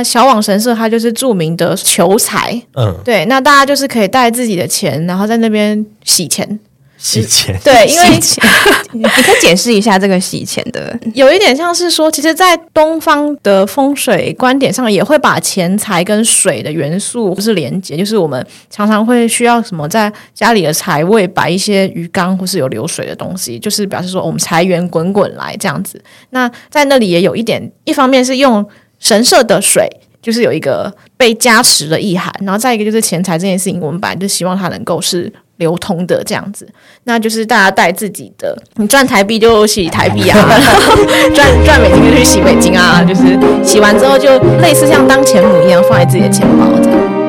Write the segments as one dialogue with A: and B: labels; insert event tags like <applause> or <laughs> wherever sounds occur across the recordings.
A: 那小网神社它就是著名的求财，
B: 嗯，
A: 对，那大家就是可以带自己的钱，然后在那边洗钱。
B: 洗钱，
A: 对，因为
C: 你可以解释一下这个洗钱的，
A: 有一点像是说，其实，在东方的风水观点上，也会把钱财跟水的元素或是连接，就是我们常常会需要什么，在家里的财位摆一些鱼缸或是有流水的东西，就是表示说我们财源滚滚来这样子。那在那里也有一点，一方面是用神社的水，就是有一个被加持的意涵，然后再一个就是钱财这件事情，我们本来就希望它能够是。流通的这样子，那就是大家带自己的，你赚台币就洗台币啊，<laughs> 赚赚美金就去洗美金啊，就是洗完之后就类似像当钱母一样放在自己的钱包这样。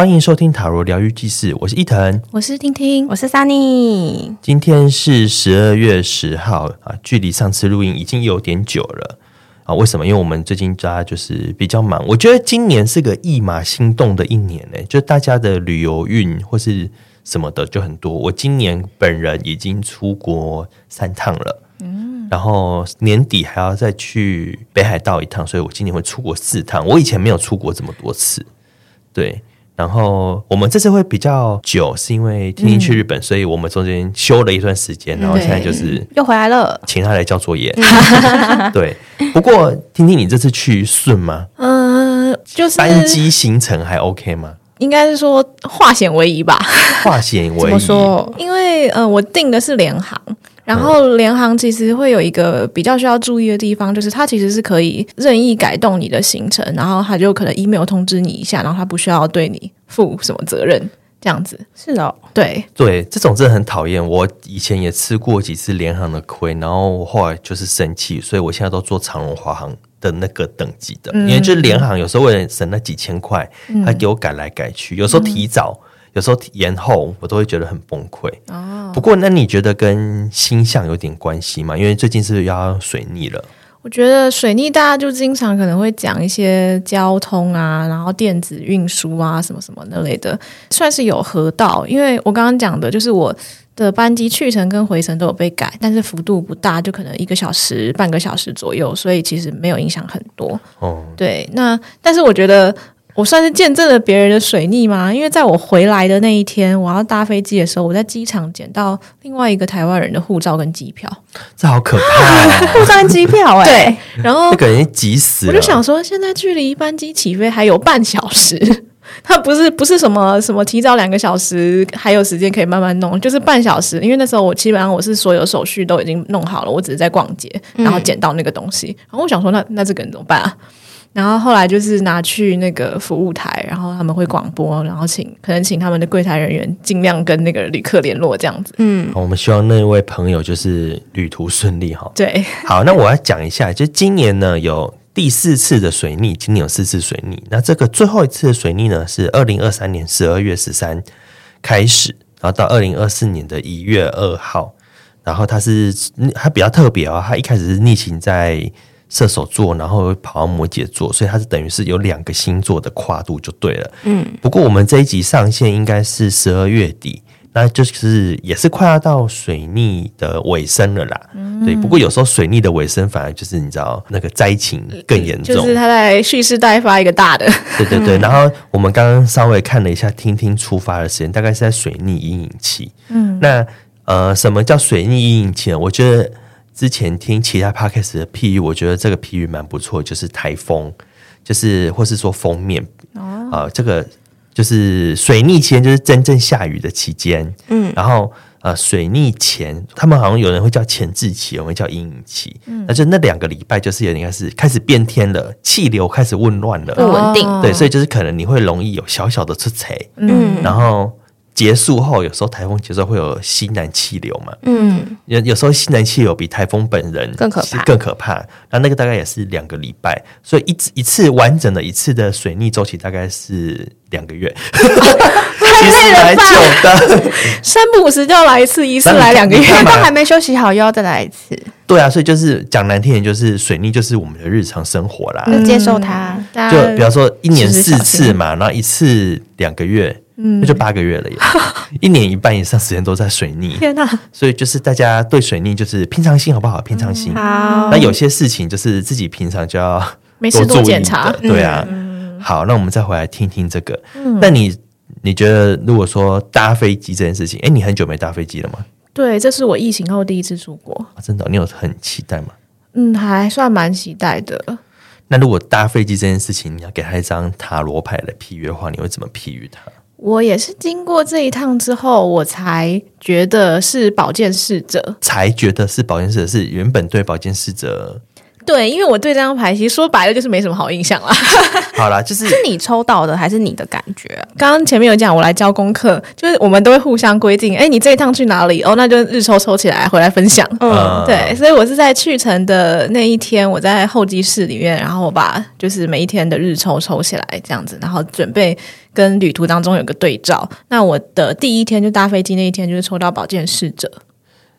B: 欢迎收听塔罗疗愈记事，我是伊藤，
A: 我是听听，
C: 我是 Sunny。
B: 今天是十二月十号啊，距离上次录音已经有点久了啊。为什么？因为我们最近大家就是比较忙。我觉得今年是个一马心动的一年呢，就大家的旅游运或是什么的就很多。我今年本人已经出国三趟了，嗯，然后年底还要再去北海道一趟，所以我今年会出国四趟。我以前没有出国这么多次，对。然后我们这次会比较久，是因为听听去日本，嗯、所以我们中间休了一段时间，然后现在就是
C: 又回来了，请
B: 他来交作业。<laughs> 对，不过听听你这次去顺吗？
A: 嗯、呃，就是
B: 班机行程还 OK 吗？
A: 应该是说化险为夷吧。
B: 化险为夷，<laughs>
A: 怎么说？因为呃，我订的是联航。然后联航其实会有一个比较需要注意的地方，就是它其实是可以任意改动你的行程，然后它就可能 email 通知你一下，然后它不需要对你负什么责任，这样子。
C: 是哦，
A: 对
B: 对，这种真的很讨厌。我以前也吃过几次联航的亏，然后我后来就是生气，所以我现在都做长荣、华航的那个等级的，嗯、因为就是联航有时候为了省那几千块，他给我改来改去，有时候提早。嗯有时候延后，我都会觉得很崩溃。哦，不过那你觉得跟星象有点关系吗？因为最近是要水逆了？
A: 我觉得水逆大家就经常可能会讲一些交通啊，然后电子运输啊，什么什么那类的，算是有河道。因为我刚刚讲的就是我的班机去程跟回程都有被改，但是幅度不大，就可能一个小时、半个小时左右，所以其实没有影响很多。哦，对，那但是我觉得。我算是见证了别人的水逆吗？因为在我回来的那一天，我要搭飞机的时候，我在机场捡到另外一个台湾人的护照跟机票，
B: 这好可怕哦！
C: 护照跟机票哎，
A: 对，然后
B: 那个人急死了。
A: 我就想说，现在距离班机起飞还有半小时，<laughs> 他不是不是什么什么提早两个小时，还有时间可以慢慢弄，就是半小时。因为那时候我基本上我是所有手续都已经弄好了，我只是在逛街，然后捡到那个东西。然后我想说那，那那这个人怎么办啊？然后后来就是拿去那个服务台，然后他们会广播，然后请可能请他们的柜台人员尽量跟那个旅客联络这样子。嗯，
B: 我们希望那位朋友就是旅途顺利哈。
A: 对，
B: 好，那我要讲一下，就今年呢有第四次的水逆，今年有四次水逆。那这个最后一次的水逆呢是二零二三年十二月十三开始，然后到二零二四年的一月二号，然后它是它比较特别哦，它一开始是逆行在。射手座，然后跑到摩羯座，所以它是等于是有两个星座的跨度就对了。嗯，不过我们这一集上线应该是十二月底，那就是也是快要到水逆的尾声了啦。嗯，对。不过有时候水逆的尾声反而就是你知道那个灾情更严重，
A: 就是他在蓄势待发一个大的。
B: 对对对。<laughs> 然后我们刚刚稍微看了一下，听听出发的时间大概是在水逆阴影期。嗯，那呃，什么叫水逆阴影期呢？我觉得。之前听其他 podcast 的譬喻，我觉得这个譬喻蛮不错，就是台风，就是或是说封面啊、哦呃，这个就是水逆期间，就是真正下雨的期间。嗯，然后呃，水逆前，他们好像有人会叫前置期，有人会叫阴影期。嗯，那就那两个礼拜，就是有点开始开始变天了，气流开始紊乱了，
C: 不稳定。
B: 对，所以就是可能你会容易有小小的出差。嗯，然后。结束后，有时候台风结束会有西南气流嘛？嗯，有有时候西南气流比台风本人
C: 更可怕，
B: 更可怕。那那个大概也是两个礼拜，所以一一次完整的一次的水逆周期大概是两个月，<laughs> 啊、其实蛮久的。<laughs>
A: 三不五时就要来一次，一次来两个月，
C: 都还没休息好又要再来一次。
B: 对啊，所以就是讲难听点，就是水逆就是我们的日常生活啦，
C: 就接受它。
B: 就比方说一年四次嘛，然后一次两个月。嗯，那就八个月了耶，<laughs> 一年一半以上时间都在水逆。
A: 天哪！
B: 所以就是大家对水逆就是平常心好不好？平常心。
C: 嗯、好。
B: 那有些事情就是自己平常就要
A: 没事多检查。
B: 对啊。嗯、好，那我们再回来听听这个。嗯、那你你觉得，如果说搭飞机这件事情，哎，你很久没搭飞机了吗？
A: 对，这是我疫情后第一次出国。
B: 啊、真的，你有很期待吗？
A: 嗯，还算蛮期待的。
B: 那如果搭飞机这件事情，你要给他一张塔罗牌来批喻的话，你会怎么批喻他？
A: 我也是经过这一趟之后，我才觉得是保健侍者，
B: 才觉得是保健侍者，是原本对保健侍者。
A: 对，因为我对这张牌其实说白了就是没什么好印象啦。<laughs>
B: 好啦，就是 <laughs>
C: 是你抽到的还是你的感觉啊？
A: 刚刚前面有讲，我来教功课，就是我们都会互相规定，哎，你这一趟去哪里？哦，那就日抽抽起来回来分享。嗯，对，所以我是在去程的那一天，我在候机室里面，然后我把就是每一天的日抽抽起来，这样子，然后准备跟旅途当中有个对照。那我的第一天就搭飞机那一天，就是抽到宝剑侍者。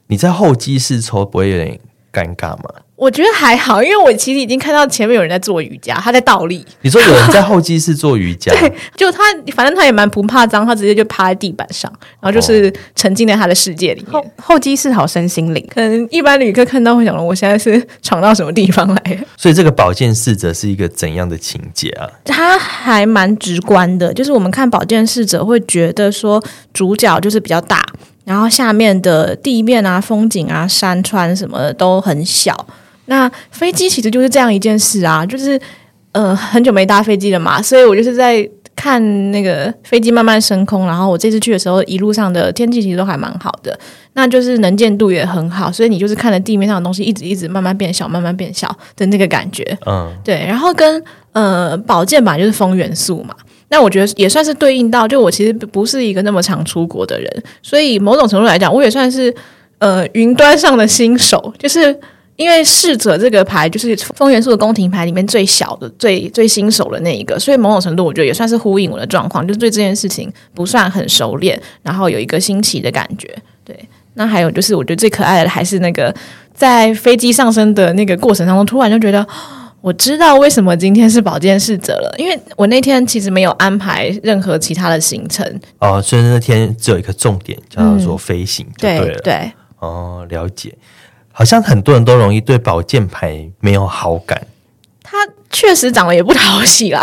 B: 你在候机室抽不会有点尴尬吗？
A: 我觉得还好，因为我其实已经看到前面有人在做瑜伽，他在倒立。
B: 你说有人在候机室做瑜伽？<laughs>
A: 对，就他，反正他也蛮不怕脏，他直接就趴在地板上，然后就是沉浸在他的世界里面。
C: 候候机室好身心灵，
A: 可能一般旅客看到会想说，我现在是闯到什么地方来？
B: 所以这个保健侍者是一个怎样的情节啊？
A: 他还蛮直观的，就是我们看保健侍者会觉得说，主角就是比较大，然后下面的地面啊、风景啊、山川什么的都很小。那飞机其实就是这样一件事啊，就是呃很久没搭飞机了嘛，所以我就是在看那个飞机慢慢升空，然后我这次去的时候，一路上的天气其实都还蛮好的，那就是能见度也很好，所以你就是看着地面上的东西一直一直慢慢变小，慢慢变小的那个感觉，嗯，对，然后跟呃宝剑吧就是风元素嘛，那我觉得也算是对应到，就我其实不是一个那么常出国的人，所以某种程度来讲，我也算是呃云端上的新手，就是。因为侍者这个牌就是风元素的宫廷牌里面最小的、最最新手的那一个，所以某种程度我觉得也算是呼应我的状况，就是对这件事情不算很熟练，然后有一个新奇的感觉。对，那还有就是我觉得最可爱的还是那个在飞机上升的那个过程当中，突然就觉得我知道为什么今天是保健侍者了，因为我那天其实没有安排任何其他的行程。
B: 哦，所以那天只有一个重点叫做飞行就对了，
A: 对对。
B: 哦，了解。好像很多人都容易对保健牌没有好感，
A: 它确实长得也不讨喜啦。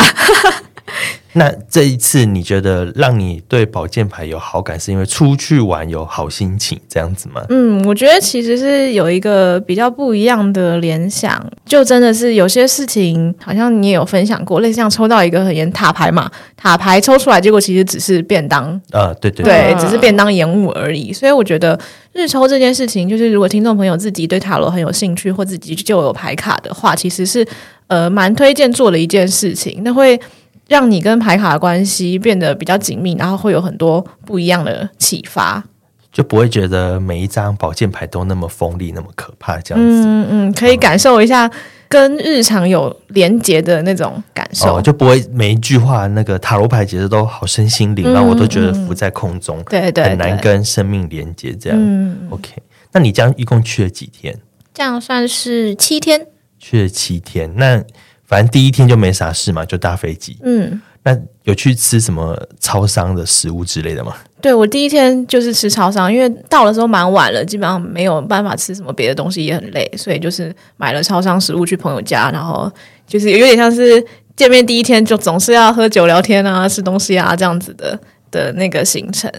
B: 那这一次你觉得让你对宝剑牌有好感，是因为出去玩有好心情这样子吗？
A: 嗯，我觉得其实是有一个比较不一样的联想，就真的是有些事情，好像你也有分享过，类似像抽到一个很严塔牌嘛，塔牌抽出来，结果其实只是便当
B: 啊，对对
A: 对，只是便当延误而已。所以我觉得日抽这件事情，就是如果听众朋友自己对塔罗很有兴趣，或自己就有牌卡的话，其实是呃蛮推荐做的一件事情，那会。让你跟牌卡的关系变得比较紧密，然后会有很多不一样的启发，
B: 就不会觉得每一张宝剑牌都那么锋利、那么可怕这样子。
A: 嗯嗯，可以感受一下跟日常有连结的那种感受，
B: 哦、就不会每一句话那个塔罗牌解释都好身心灵，然后我都觉得浮在空中，
A: 对、嗯、对，
B: 很难跟生命连接这样。嗯，OK，那你这样一共去了几天？
A: 这样算是七天，
B: 去了七天，那。反正第一天就没啥事嘛，就搭飞机。嗯，那有去吃什么超商的食物之类的吗？
A: 对，我第一天就是吃超商，因为到的时候蛮晚了，基本上没有办法吃什么别的东西，也很累，所以就是买了超商食物去朋友家，然后就是有点像是见面第一天就总是要喝酒聊天啊、吃东西啊这样子的的那个行程。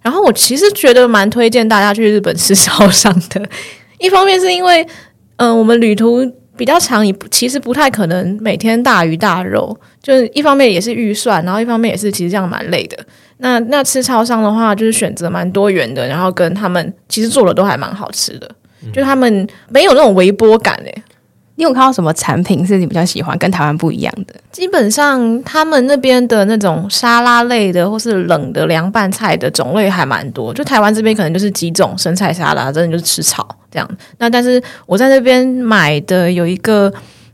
A: 然后我其实觉得蛮推荐大家去日本吃 <laughs> 超商的，一方面是因为嗯、呃，我们旅途。比较长，也其实不太可能每天大鱼大肉，就是一方面也是预算，然后一方面也是其实这样蛮累的。那那吃超商的话，就是选择蛮多元的，然后跟他们其实做的都还蛮好吃的，嗯、就他们没有那种微波感诶。
C: 你有看到什么产品是你比较喜欢，跟台湾不一样的？
A: 基本上他们那边的那种沙拉类的，或是冷的凉拌菜的种类还蛮多。就台湾这边可能就是几种生菜沙拉，真的就是吃草。这样，那但是我在那边买的有一个，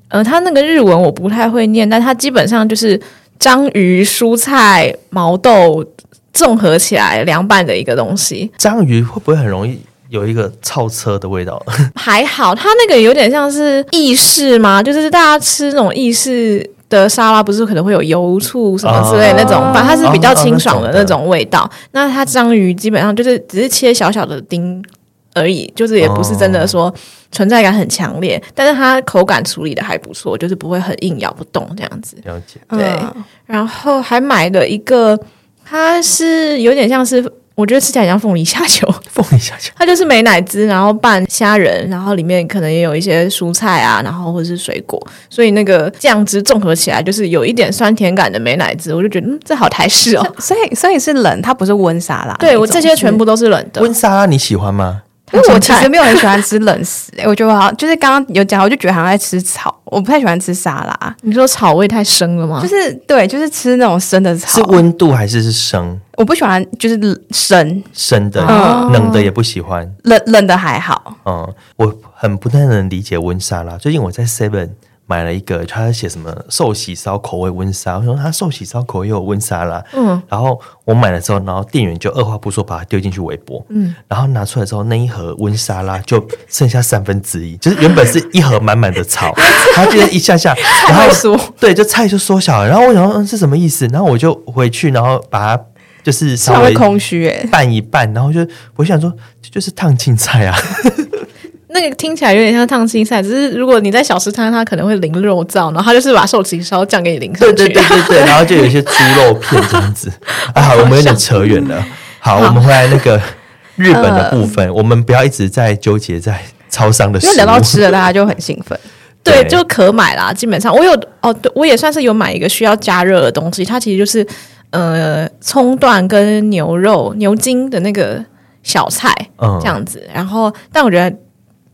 A: 呃，它那个日文我不太会念，但它基本上就是章鱼、蔬菜、毛豆综合起来凉拌的一个东西。
B: 章鱼会不会很容易有一个超车的味道？<laughs>
A: 还好，它那个有点像是意式吗？就是大家吃那种意式的沙拉不是可能会有油醋什么之类的那种，反正、哦、它是比较清爽的那种味道。哦哦、那，那它章鱼基本上就是只是切小小的丁而已，就是也不是真的说存在感很强烈，哦、但是它口感处理的还不错，就是不会很硬咬不动这样子。
B: 了解。
A: 对，嗯、然后还买了一个，它是有点像是。我觉得吃起来像凤梨虾球，<laughs>
B: 凤梨虾球，
A: 它就是美乃滋，然后拌虾仁，然后里面可能也有一些蔬菜啊，然后或者是水果，所以那个酱汁综合起来就是有一点酸甜感的美乃滋，我就觉得嗯，这好台式哦。<laughs>
C: 所以所以是冷，它不是温沙拉。
A: 对，我这些全部都是冷的。
B: 温沙拉你喜欢吗？
C: 因为我其实没有很喜欢吃冷食，欸，我觉得我好像就是刚刚有讲，我就觉得好像在吃草，我不太喜欢吃沙拉。
A: 你说草味太生了吗？
C: 就是对，就是吃那种生的草。
B: 是温度还是是生？
C: 我不喜欢，就是生
B: 生的，嗯、冷的也不喜欢，
C: 冷冷的还好。
B: 嗯，我很不太能理解温沙拉。最近我在 Seven。买了一个，他写什么寿喜烧口味温沙，我说他寿喜烧口味有温沙啦，嗯，然后我买了之后，然后店员就二话不说把它丢进去微波，嗯，然后拿出来之后，那一盒温沙拉就剩下三分之一，就是原本是一盒满满的草，<laughs> 他就是一下下，然后说对，就菜就缩小了，然后我想说嗯是什么意思，然后我就回去，然后把它就是稍微
C: 空虚哎
B: 拌一拌，然后就我想说就是烫青菜啊。
A: 那个听起来有点像烫青菜，只是如果你在小吃摊，它可能会淋肉燥，然后它就是把寿喜烧酱给你淋上去，
B: 对对对对对，然后就有一些猪肉片这样子。<laughs> 啊，好，我们有点扯远了。好，好我们回来那个 <laughs> 日本的部分，呃、我们不要一直在纠结在超商的
C: 因为聊到吃的，大家就很兴奋。<laughs>
A: 对，对，就可买啦。基本上我有哦，对，我也算是有买一个需要加热的东西，它其实就是呃葱段跟牛肉牛筋的那个小菜，嗯，这样子。然后，但我觉得。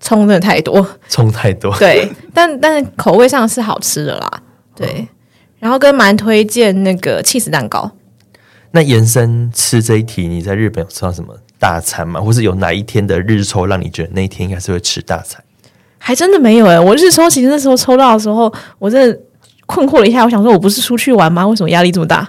A: 葱真的太多，
B: 葱太多，
A: 对，但但是口味上是好吃的啦，对。嗯、然后跟蛮推荐那个 cheese 蛋糕。
B: 那延伸吃这一题，你在日本有吃到什么大餐吗？或是有哪一天的日抽让你觉得那一天应该是会吃大餐？
A: 还真的没有哎、欸，我日抽其实那时候抽到的时候，我真的困惑了一下，我想说我不是出去玩吗？为什么压力这么大？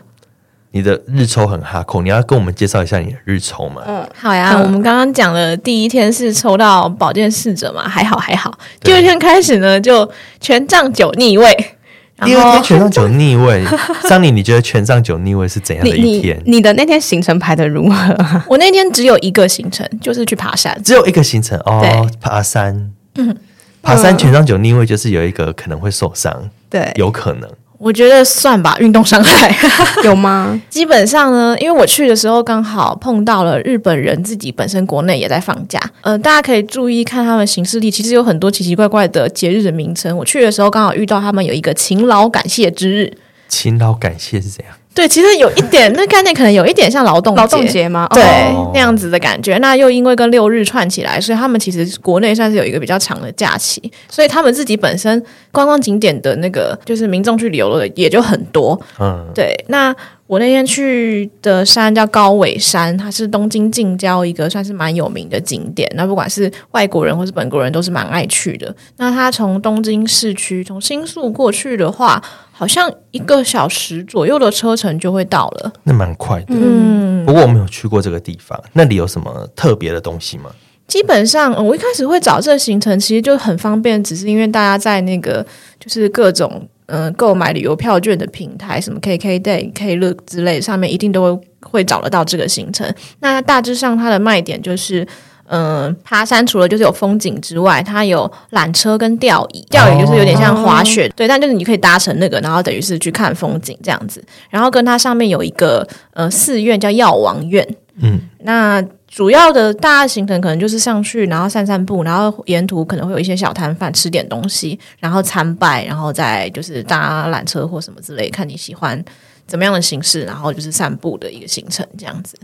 B: 你的日抽很哈扣，你要跟我们介绍一下你的日抽吗？
A: 嗯，好呀。嗯、我们刚刚讲了第一天是抽到保健侍者嘛，还好还好。第二天开始呢，就权杖九逆位。
B: 第二天权杖九逆位，<laughs> 桑尼，你觉得权杖九逆位是怎样的一天？
C: 你，你，你的那天行程排的如何？<laughs>
A: 我那天只有一个行程，就是去爬山，
B: 只有一个行程哦。爬山，嗯，爬山权杖九逆位就是有一个可能会受伤，
C: 对，
B: 有可能。
A: 我觉得算吧，运动伤害 <laughs>
C: 有吗？<laughs>
A: 基本上呢，因为我去的时候刚好碰到了日本人自己本身国内也在放假，呃，大家可以注意看他们行事历，其实有很多奇奇怪怪的节日的名称。我去的时候刚好遇到他们有一个勤劳感谢之日，
B: 勤劳感谢是怎样？
A: 对，其实有一点，那概念可能有一点像劳动
C: 劳动节吗？
A: 对，
C: 哦、
A: 那样子的感觉。那又因为跟六日串起来，所以他们其实国内算是有一个比较长的假期，所以他们自己本身观光景点的那个就是民众去旅游的也就很多。嗯，对。那我那天去的山叫高尾山，它是东京近郊一个算是蛮有名的景点。那不管是外国人或是本国人都是蛮爱去的。那它从东京市区从新宿过去的话，好像一个小时左右的车程就会到了，
B: 那蛮快的。嗯，不过我没有去过这个地方，那里有什么特别的东西吗？
A: 基本上，我一开始会找这个行程，其实就很方便，只是因为大家在那个就是各种嗯购买旅游票券的平台，什么 KKday、Klook 之类上面，一定都会找得到这个行程。那大致上它的卖点就是。嗯，爬山除了就是有风景之外，它有缆车跟吊椅。吊椅就是有点像滑雪，哦、对，但就是你可以搭乘那个，然后等于是去看风景这样子。然后跟它上面有一个呃寺院叫药王院。嗯，那主要的大行程可能就是上去，然后散散步，然后沿途可能会有一些小摊贩吃点东西，然后参拜，然后再就是搭缆车或什么之类，看你喜欢怎么样的形式，然后就是散步的一个行程这样子。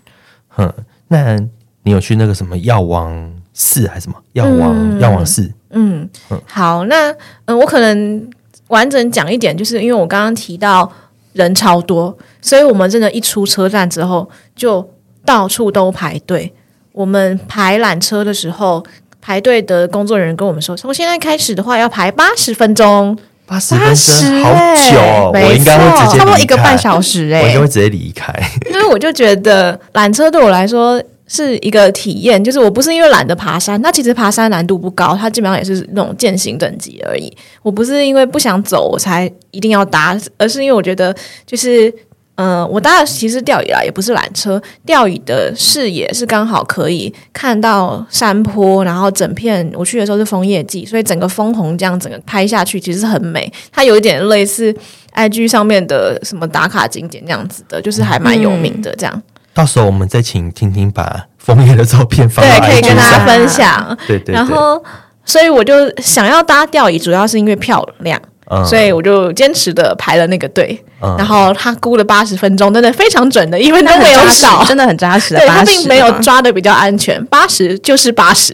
B: 嗯，那。你有去那个什么药王寺还是什么药王药、嗯、王寺？
A: 嗯，嗯好，那嗯，我可能完整讲一点，就是因为我刚刚提到人超多，所以我们真的，一出车站之后就到处都排队。我们排缆车的时候，排队的工作人员跟我们说，从现在开始的话要排八十分钟。
B: 八十分钟好久哦，我应该会直接
C: 差不多一个半小时哎，
B: 我应该会直接离开，<laughs>
A: 因为我就觉得缆车对我来说。是一个体验，就是我不是因为懒得爬山，那其实爬山难度不高，它基本上也是那种健行等级而已。我不是因为不想走我才一定要搭，而是因为我觉得就是。嗯、呃，我搭的其实钓鱼啦，也不是缆车。钓鱼的视野是刚好可以看到山坡，然后整片我去的时候是枫叶季，所以整个枫红这样整个拍下去其实是很美。它有一点类似 IG 上面的什么打卡景点那样子的，就是还蛮有名的这样。嗯、
B: 到时候我们再请婷婷把枫叶的照片放对，
A: 可以跟大家分享。
B: 对，对对。
A: 然后，所以我就想要搭钓鱼，主要是因为漂亮。嗯、所以我就坚持的排了那个队，嗯、然后他估了八十分钟，真的非常准的，因为都没有少，
C: 真的很扎实的。
A: 对，他并没有抓的比较安全，八十就是八十。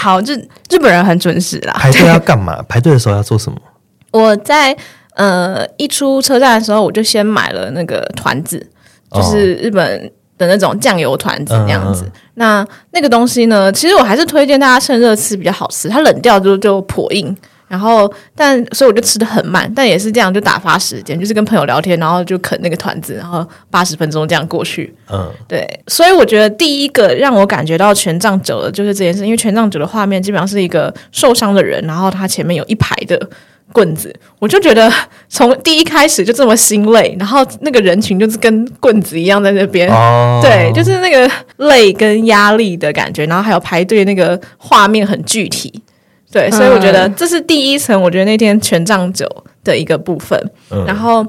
C: 好，日日本人很准时啦。
B: 排队要干嘛？排队的时候要做什么？<laughs>
A: 我在呃一出车站的时候，我就先买了那个团子，就是日本的那种酱油团子那样子。嗯、那那个东西呢，其实我还是推荐大家趁热吃比较好吃，它冷掉就就颇硬。然后，但所以我就吃的很慢，但也是这样就打发时间，就是跟朋友聊天，然后就啃那个团子，然后八十分钟这样过去。嗯，对，所以我觉得第一个让我感觉到权杖九的就是这件事，因为权杖九的画面基本上是一个受伤的人，然后他前面有一排的棍子，我就觉得从第一开始就这么心累，然后那个人群就是跟棍子一样在那边，哦、对，就是那个累跟压力的感觉，然后还有排队那个画面很具体。对，所以我觉得这是第一层。我觉得那天权杖九的一个部分，嗯、然后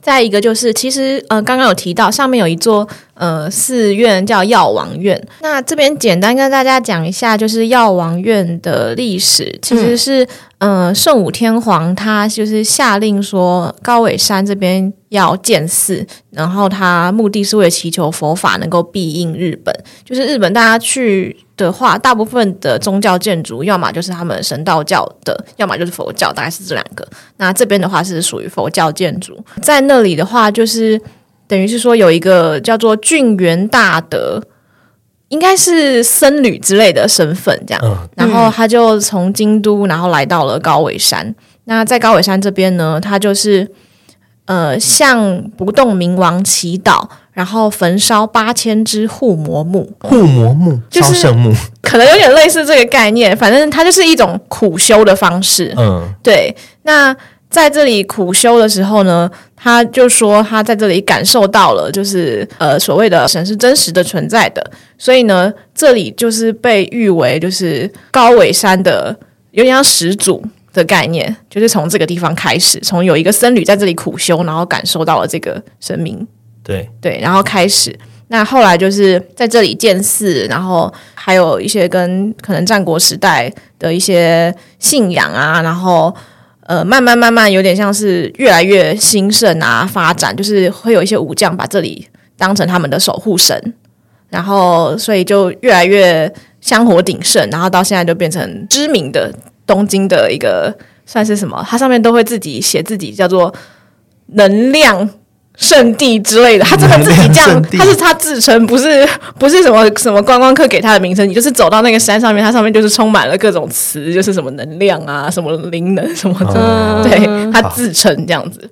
A: 再一个就是，其实呃，刚刚有提到上面有一座呃寺院叫药王院。那这边简单跟大家讲一下，就是药王院的历史，其实是。嗯，圣武天皇他就是下令说高尾山这边要建寺，然后他目的是为了祈求佛法能够庇应日本。就是日本大家去的话，大部分的宗教建筑，要么就是他们神道教的，要么就是佛教，大概是这两个。那这边的话是属于佛教建筑，在那里的话，就是等于是说有一个叫做郡元大德。应该是僧侣之类的身份，这样，嗯、然后他就从京都，然后来到了高尾山。那在高尾山这边呢，他就是呃向不动明王祈祷，然后焚烧八千支护魔木。
B: 护魔木就是圣木，
A: 可能有点类似这个概念。反正它就是一种苦修的方式。嗯，对。那在这里苦修的时候呢，他就说他在这里感受到了，就是呃所谓的神是真实的存在的，所以呢，这里就是被誉为就是高尾山的有点像始祖的概念，就是从这个地方开始，从有一个僧侣在这里苦修，然后感受到了这个神明，
B: 对。
A: 对，然后开始，那后来就是在这里建寺，然后还有一些跟可能战国时代的一些信仰啊，然后。呃，慢慢慢慢有点像是越来越兴盛啊，发展就是会有一些武将把这里当成他们的守护神，然后所以就越来越香火鼎盛，然后到现在就变成知名的东京的一个算是什么？它上面都会自己写自己叫做能量。圣地之类的，他真的自己这样，<laughs> 他是他自称，不是不是什么什么观光客给他的名称。你就是走到那个山上面，它上面就是充满了各种词，就是什么能量啊，什么灵能什么的，嗯、对他自称这样子。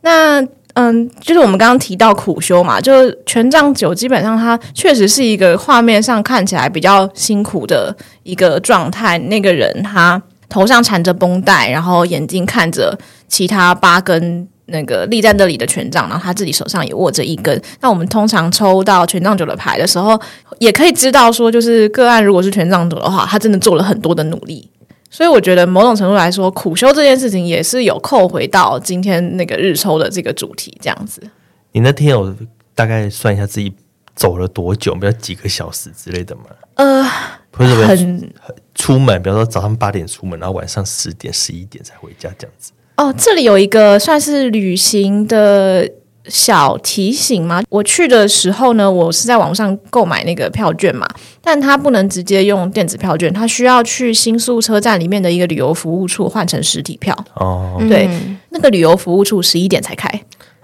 A: 那嗯，就是我们刚刚提到苦修嘛，就权杖九基本上它确实是一个画面上看起来比较辛苦的一个状态。那个人他头上缠着绷带，然后眼睛看着其他八根。那个立在那里的权杖，然后他自己手上也握着一根。那我们通常抽到权杖九的牌的时候，也可以知道说，就是个案如果是权杖九的话，他真的做了很多的努力。所以我觉得某种程度来说，苦修这件事情也是有扣回到今天那个日抽的这个主题这样子。
B: 你那天有大概算一下自己走了多久，比如几个小时之类的吗？
A: 呃，
B: 不是很很出门，比如说早上八点出门，然后晚上十点、十一点才回家这样子。
A: 哦，这里有一个算是旅行的小提醒吗？我去的时候呢，我是在网上购买那个票券嘛，但它不能直接用电子票券，它需要去新宿车站里面的一个旅游服务处换成实体票。哦，对，嗯、那个旅游服务处十一点才开。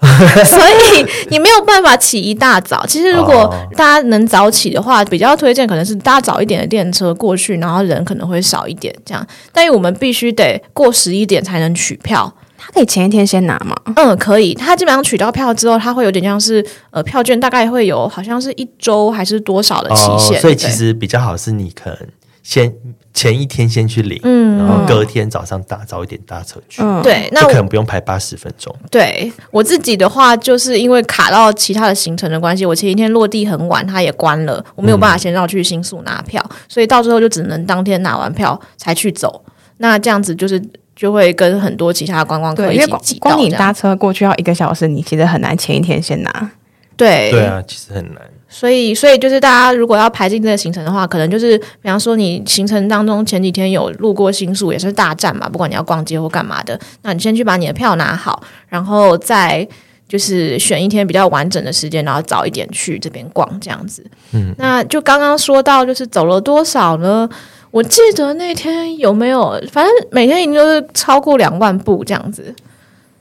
A: <laughs> 所以你没有办法起一大早。其实如果大家能早起的话，比较推荐可能是搭早一点的电车过去，然后人可能会少一点这样。但是我们必须得过十一点才能取票。
C: 他可以前一天先拿吗？
A: 嗯，可以。他基本上取到票之后，他会有点像是呃，票券大概会有好像是一周还是多少的期限，
B: 哦，所以其实比较好是你可能先前一天先去领，
A: 嗯，
B: 然后隔天早上搭早一点搭车去，
A: 嗯，对，那
B: 就可能不用排八十分钟。
A: 对我自己的话，就是因为卡到其他的行程的关系，我前一天落地很晚，它也关了，我没有办法先绕去新宿拿票，嗯，所以到最后就只能当天拿完票才去走。那这样子就是就会跟很多其他观光客一起挤到，
C: 光你搭车过去要一个小时，你其实很难前一天先拿。
A: 对
B: 对啊，其实很难。
A: 所以，所以就是大家如果要排进这个行程的话，可能就是比方说你行程当中前几天有路过新宿，也是大站嘛，不管你要逛街或干嘛的，那你先去把你的票拿好，然后再就是选一天比较完整的时间，然后早一点去这边逛这样子。嗯，那就刚刚说到就是走了多少呢？我记得那天有没有，反正每天已经都是超过两万步这样子。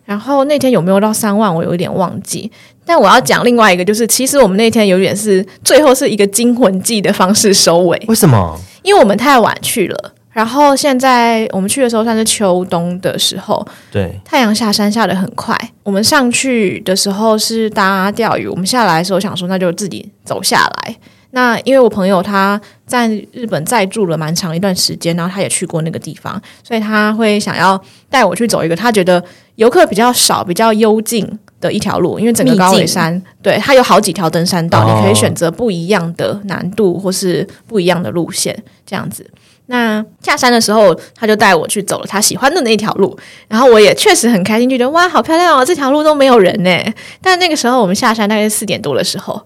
A: 然后那天有没有到三万，我有一点忘记。但我要讲另外一个，就是其实我们那天有点是最后是一个惊魂记的方式收尾。
B: 为什么？
A: 因为我们太晚去了。然后现在我们去的时候算是秋冬的时候，
B: 对，
A: 太阳下山下的很快。我们上去的时候是搭钓鱼，我们下来的时候想说那就自己走下来。那因为我朋友他在日本在住了蛮长一段时间，然后他也去过那个地方，所以他会想要带我去走一个他觉得游客比较少、比较幽静的一条路。因为整个高尾山，对，它有好几条登山道，哦，你可以选择不一样的难度或是不一样的路线，这样子。那下山的时候，他就带我去走了他喜欢的那一条路，然后我也确实很开心，就觉得哇，好漂亮哦，这条路都没有人呢。但那个时候我们下山大概是四点多的时候。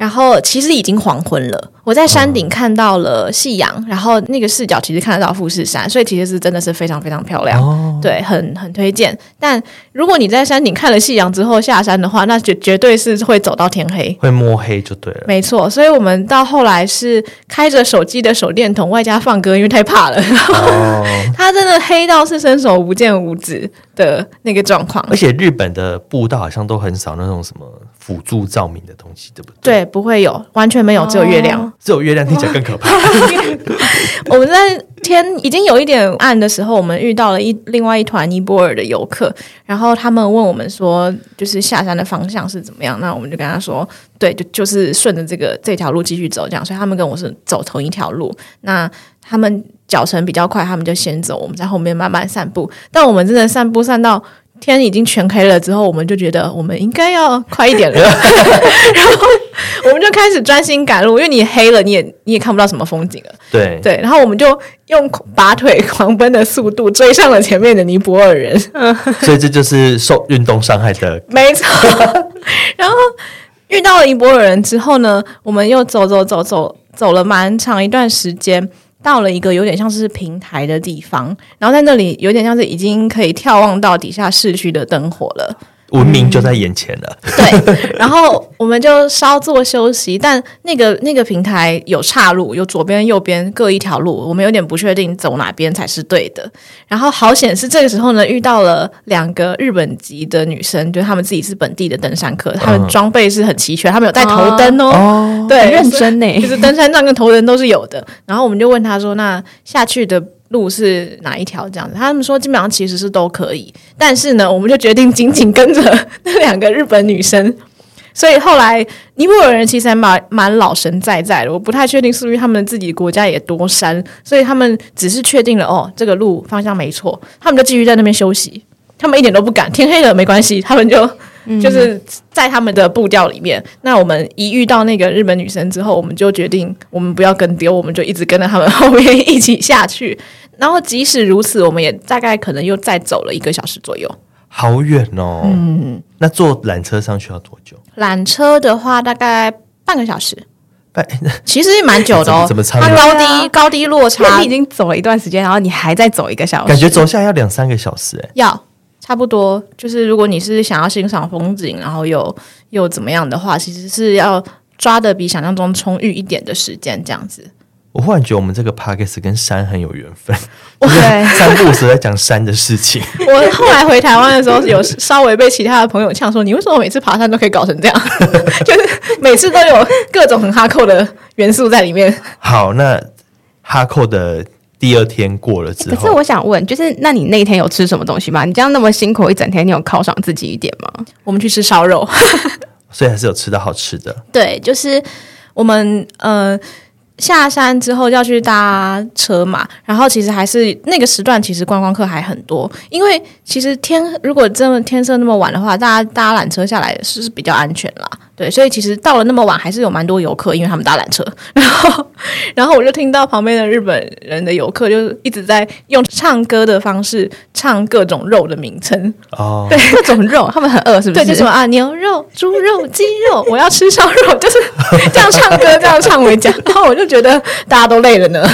A: 然后其实已经黄昏了，我在山顶看到了夕阳，嗯，然后那个视角其实看得到富士山，所以其实是真的是非常非常漂亮，哦，对，很很推荐。但如果你在山顶看了夕阳之后下山的话，那绝绝对是会走到天黑，
B: 会摸黑就对了。
A: 没错，所以我们到后来是开着手机的手电筒，外加放歌，因为太怕了。哦，<laughs> 它真的黑到是伸手不见五指的那个状况。
B: 而且日本的步道好像都很少那种什么。辅助照明的东西，对不对？
A: 对，不会有，完全没有，只有月亮。
B: 哦、只有月亮听起来更可怕。<laughs>
A: 我们在天已经有一点暗的时候，我们遇到了一另外一团尼泊尔的游客，然后他们问我们说，就是下山的方向是怎么样？那我们就跟他说，对，就就是顺着这个这条路继续走，这样。所以他们跟我是走同一条路。那他们脚程比较快，他们就先走，我们在后面慢慢散步。但我们真的散步散到。天已经全黑了之后，我们就觉得我们应该要快一点了，<laughs> 然后我们就开始专心赶路，因为你黑了，你也你也看不到什么风景了。
B: 对
A: 对，然后我们就用拔腿狂奔的速度追上了前面的尼泊尔人。<laughs>
B: 所以这就是受运动伤害的。<laughs>
A: 没错。然后遇到了尼泊尔人之后呢，我们又走走走走走了蛮长一段时间。到了一个有点像是平台的地方，然后在那里有点像是已经可以眺望到底下市区的灯火了。
B: 文明就在眼前了。
A: 嗯、对，然后我们就稍作休息，但那个那个平台有岔路，有左边右边各一条路，我们有点不确定走哪边才是对的。然后好险是这个时候呢，遇到了两个日本籍的女生，就他们自己是本地的登山客，他们装备是很齐全，他们有带头灯哦，哦对，
C: 很认真呢，
A: 就是登山杖跟头灯都是有的。然后我们就问他说：“那下去的？”路是哪一条？这样子，他们说基本上其实是都可以，但是呢，我们就决定紧紧跟着那两个日本女生。所以后来尼泊尔人其实还蛮蛮老神在在的，我不太确定是不是他们自己国家也多山，所以他们只是确定了哦，这个路方向没错，他们就继续在那边休息，他们一点都不敢，天黑了没关系，他们就。就是在他们的步调里面，那我们一遇到那个日本女生之后，我们就决定我们不要跟丢，我们就一直跟着他们后面一起下去。然后即使如此，我们也大概可能又再走了一个小时左右，
B: 好远哦。嗯，那坐缆车上去要多久？
A: 缆车的话大概半个小时，
B: 半 <laughs>
A: 其实也蛮久的哦。
B: 怎么差？
A: 它高低高低落差，
C: 你已经走了一段时间，然后你还在走一个小时，
B: 感觉走下来要两三个小时哎，
A: 要。差不多，就是如果你是想要欣赏风景，然后又又怎么样的话，其实是要抓的比想象中充裕一点的时间，这样子。
B: 我忽然觉得我们这个 podcast 跟山很有缘分，<laughs>
A: 对，
B: 三不五时在讲山的事情。<laughs>
A: 我后来回台湾的时候，有稍微被其他的朋友呛说：“你为什么每次爬山都可以搞成这样？<laughs> 就是每次都有各种很哈扣的元素在里面。”
B: 好，那哈扣的。第二天过了之后，
C: 可是我想问，就是那你那天有吃什么东西吗？你这样那么辛苦一整天，你有犒赏自己一点吗？
A: 我们去吃烧肉，
B: 所以还是有吃到好吃的。
A: 对，就是我们呃。下山之后要去搭车嘛，然后其实还是那个时段，其实观光客还很多。因为其实天如果真的天色那么晚的话，大家搭缆车下来是比较安全啦。对，所以其实到了那么晚，还是有蛮多游客，因为他们搭缆车。然后，然后我就听到旁边的日本人的游客就一直在用唱歌的方式唱各种肉的名称
B: 哦，
C: 对，各种肉，他们很饿，是不是？
A: 对，就什么啊，牛肉、猪肉、<laughs> 鸡肉，我要吃烧肉，就是这样唱歌，这样唱回家。然后我就觉得大家都累了呢。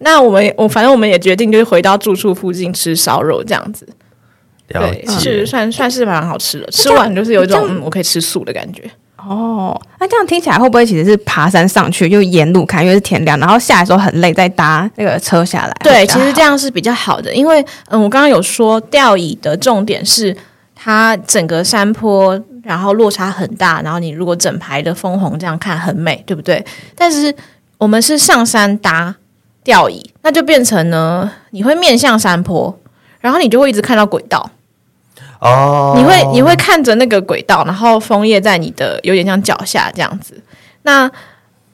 A: 那我们，我反正我们也决定就是回到住处附近吃烧肉，这样子。对，是算算是蛮好吃的。吃完就是有一种嗯，我可以吃素的感觉。
C: 哦，那这样听起来会不会其实是爬山上去，就沿路看，因为是天亮，然后下来的时候很累，再搭那个车下来？
A: 对，其实这样是比较好的，因为嗯，我刚刚有说吊椅的重点是它整个山坡，然后落差很大，然后你如果整排的枫红这样看很美，对不对？但是我们是上山搭吊椅，那就变成呢，你会面向山坡，然后你就会一直看到轨道。
B: 哦，
A: 你会你会看着那个轨道，然后枫叶在你的有点像脚下这样子。那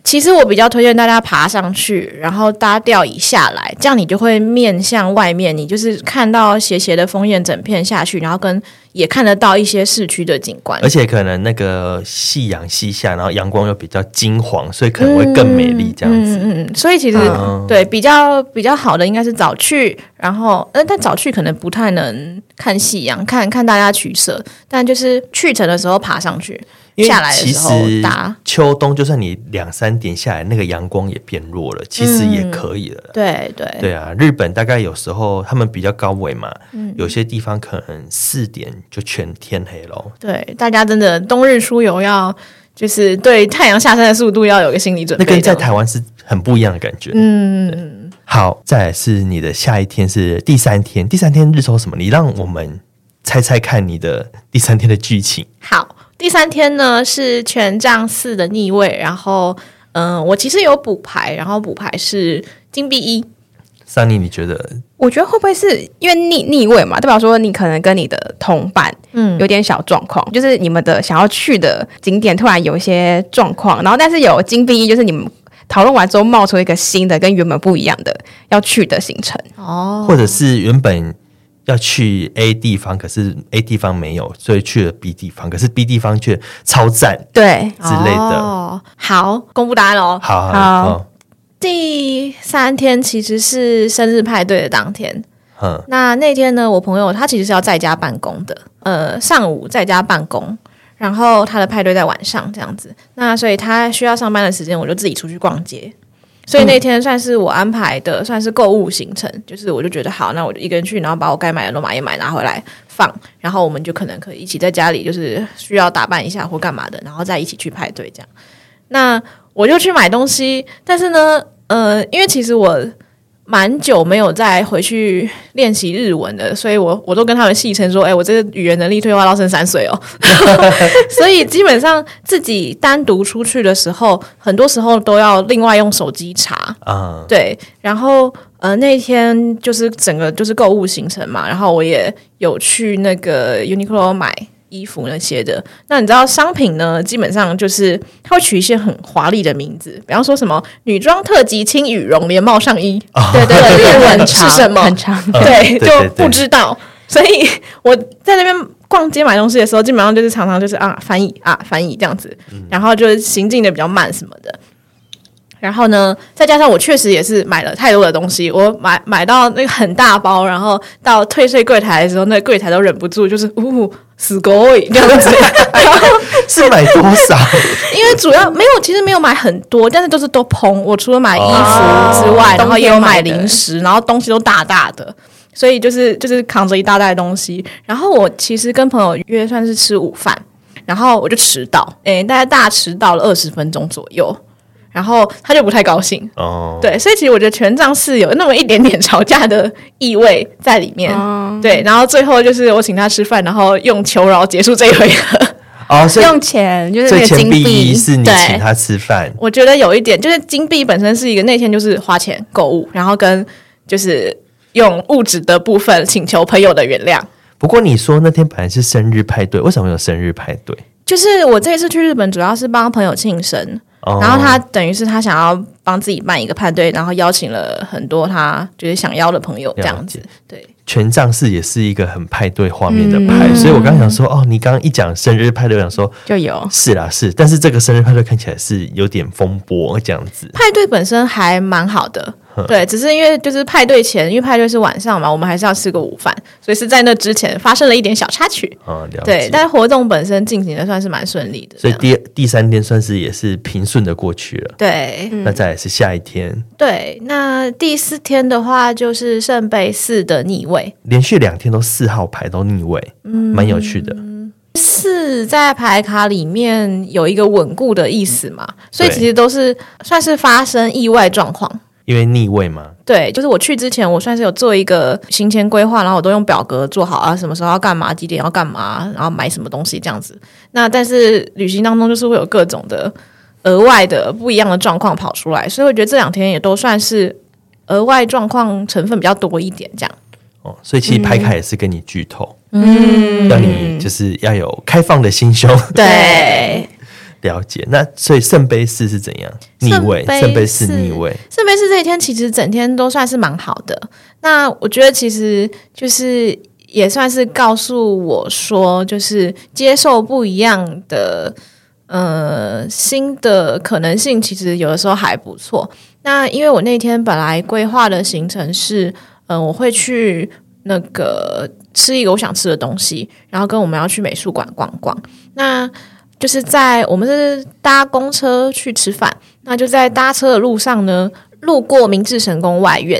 A: 其实我比较推荐大家爬上去，然后搭吊椅下来，这样你就会面向外面，你就是看到斜斜的枫叶整片下去，然后跟也看得到一些市区的景观。
B: 而且可能那个夕阳西下，然后阳光又比较金黄，所以可能会更美丽这样子。
A: 嗯嗯，嗯，所以其实、嗯、对比较比较好的应该是早去，然后呃，但早去可能不太能看夕阳，看看大家取舍，但就是去程的时候爬上去。下来的时候打
B: 秋冬，就算你两三点下来，那个阳光也变弱了，其实也可以了。
A: 嗯、对对
B: 对啊，日本大概有时候他们比较高纬嘛、嗯，有些地方可能四点就全天黑了。
A: 对，大家真的冬日出游要就是对太阳下山的速度要有个心理准备。
B: 那跟在台湾是很不一样的感觉。
A: 嗯，
B: 好，再来是你的下一天是第三天，第三天日抽什么？你让我们猜猜看你的第三天的剧情。
A: 好。第三天呢是权杖四的逆位，然后嗯、呃，我其实有补牌，然后补牌是金币一。
B: Sunny，你觉得？
C: 我觉得会不会是因为逆逆位嘛，代表说你可能跟你的同伴嗯有点小状况、嗯，就是你们的想要去的景点突然有一些状况，然后但是有金币一，就是你们讨论完之后冒出一个新的跟原本不一样的要去的行程
A: 哦，
B: 或者是原本。要去 A 地方，可是 A 地方没有，所以去了 B 地方，可是 B 地方却超赞，
C: 对
B: 之类的。
A: 哦，好，公布答案喽。
B: 好好，
A: 好。第三天其实是生日派对的当天。
B: 嗯，
A: 那那天呢，我朋友他其实是要在家办公的，呃，上午在家办公，然后他的派对在晚上这样子。那所以他需要上班的时间，我就自己出去逛街。所以那天算是我安排的，算是购物行程。就是我就觉得好，那我就一个人去，然后把我该买的都买一买，拿回来放。然后我们就可能可以一起在家里，就是需要打扮一下或干嘛的，然后再一起去派对这样。那我就去买东西，但是呢，呃，因为其实我。蛮久没有再回去练习日文的，所以我我都跟他们戏称说，哎、欸，我这个语言能力退化到剩三岁哦。<laughs> 所以基本上自己单独出去的时候，很多时候都要另外用手机查
B: 啊。
A: 对，然后呃那天就是整个就是购物行程嘛，然后我也有去那个 Uniqlo 买。衣服那些的，那你知道商品呢？基本上就是它会取一些很华丽的名字，比方说什么女装特级轻羽绒连帽上衣，哦、对对对，<laughs> 日文是什么？
C: 很长，
A: 对，对，就不知道。所以我在那边逛街买东西的时候，基本上就是常常就是啊翻译啊翻译这样子，然后就是行进的比较慢什么的。然后呢，再加上我确实也是买了太多的东西，我买买到那个很大包，然后到退税柜台的时候，那个柜台都忍不住就是呜死狗这样子。然 <laughs> 后
B: 是买多少？
A: 因为主要没有，其实没有买很多，但是都是都捧。我除了买衣服之外，哦、然后也有买零食，然后东西都大大的，所以就是就是扛着一大袋东西。然后我其实跟朋友约算是吃午饭，然后我就迟到，诶，大概大迟到了二十分钟左右。然后他就不太高兴
B: 哦，
A: 对，所以其实我觉得权杖是有那么一点点吵架的意味在里面，哦、对。然后最后就是我请他吃饭，然后用求饶结束这一回合。
B: 哦，
C: 用钱就是那个金币
B: 是你请他吃饭。
A: 我觉得有一点就是金币本身是一个那天就是花钱购物，然后跟就是用物质的部分请求朋友的原谅。
B: 不过你说那天本来是生日派对，为什么有生日派对？
A: 就是我这一次去日本，主要是帮朋友庆生。然后他等于是他想要帮自己办一个派对，然后邀请了很多他就是想邀的朋友这样子。对，
B: 权杖四也是一个很派对画面的派，嗯、所以我刚刚想说，哦，你刚刚一讲生日派对，我想说
C: 就有
B: 是啦是，但是这个生日派对看起来是有点风波这样子。
A: 派对本身还蛮好的。<laughs> 对，只是因为就是派对前，因为派对是晚上嘛，我们还是要吃个午饭，所以是在那之前发生了一点小插曲。
B: 啊、哦，了解。
A: 对，但是活动本身进行的算是蛮顺利的，
B: 所以第第三天算是也是平顺的过去了。
A: 对，
B: 那再来是下一天。
A: 对，那第四天的话就是圣杯四的逆位，
B: 连续两天都四号牌都逆位，嗯，蛮有趣的。
A: 四在牌卡里面有一个稳固的意思嘛，所以其实都是算是发生意外状况。
B: 因为逆位嘛，
A: 对，就是我去之前，我算是有做一个行前规划，然后我都用表格做好啊，什么时候要干嘛，几点要干嘛，然后买什么东西这样子。那但是旅行当中就是会有各种的额外的不一样的状况跑出来，所以我觉得这两天也都算是额外状况成分比较多一点这样。
B: 哦，所以其实牌卡也是跟你剧透，嗯，让你就是要有开放的心胸，
A: 对。
B: 了解，那所以圣杯四是怎样逆位？圣杯四逆位，
A: 圣杯四这一天其实整天都算是蛮好的。那我觉得其实就是也算是告诉我说，就是接受不一样的呃新的可能性，其实有的时候还不错。那因为我那天本来规划的行程是，嗯、呃，我会去那个吃一个我想吃的东西，然后跟我们要去美术馆逛逛。那就是在我们是搭公车去吃饭，那就在搭车的路上呢，路过明治神宫外苑。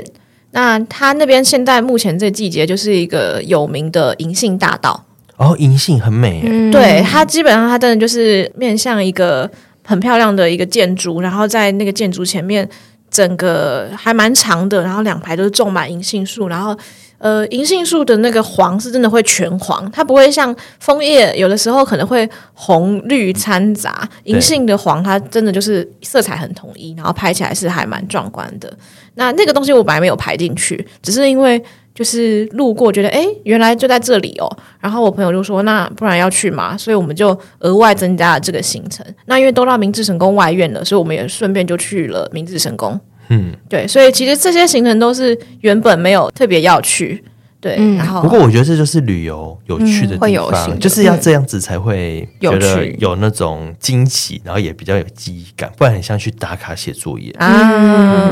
A: 那它那边现在目前这季节就是一个有名的银杏大道
B: 哦，银杏很美，
A: 嗯、对，它基本上它真的就是面向一个很漂亮的一个建筑，然后在那个建筑前面，整个还蛮长的，然后两排都是种满银杏树，然后。呃，银杏树的那个黄是真的会全黄，它不会像枫叶有的时候可能会红绿掺杂。银杏的黄它真的就是色彩很统一，然后拍起来是还蛮壮观的。那那个东西我本来没有排进去，只是因为就是路过觉得哎，原来就在这里哦。然后我朋友就说，那不然要去嘛，所以我们就额外增加了这个行程。那因为都到明治神宫外院了，所以我们也顺便就去了明治神宫。嗯，对，所以其实这些行程都是原本没有特别要去，对，嗯、然后
B: 不过我觉得这就是旅游有趣的地方，嗯、就是要这样子才会觉得有那种惊喜，然后也比较有记忆感，不然很像去打卡写作业啊。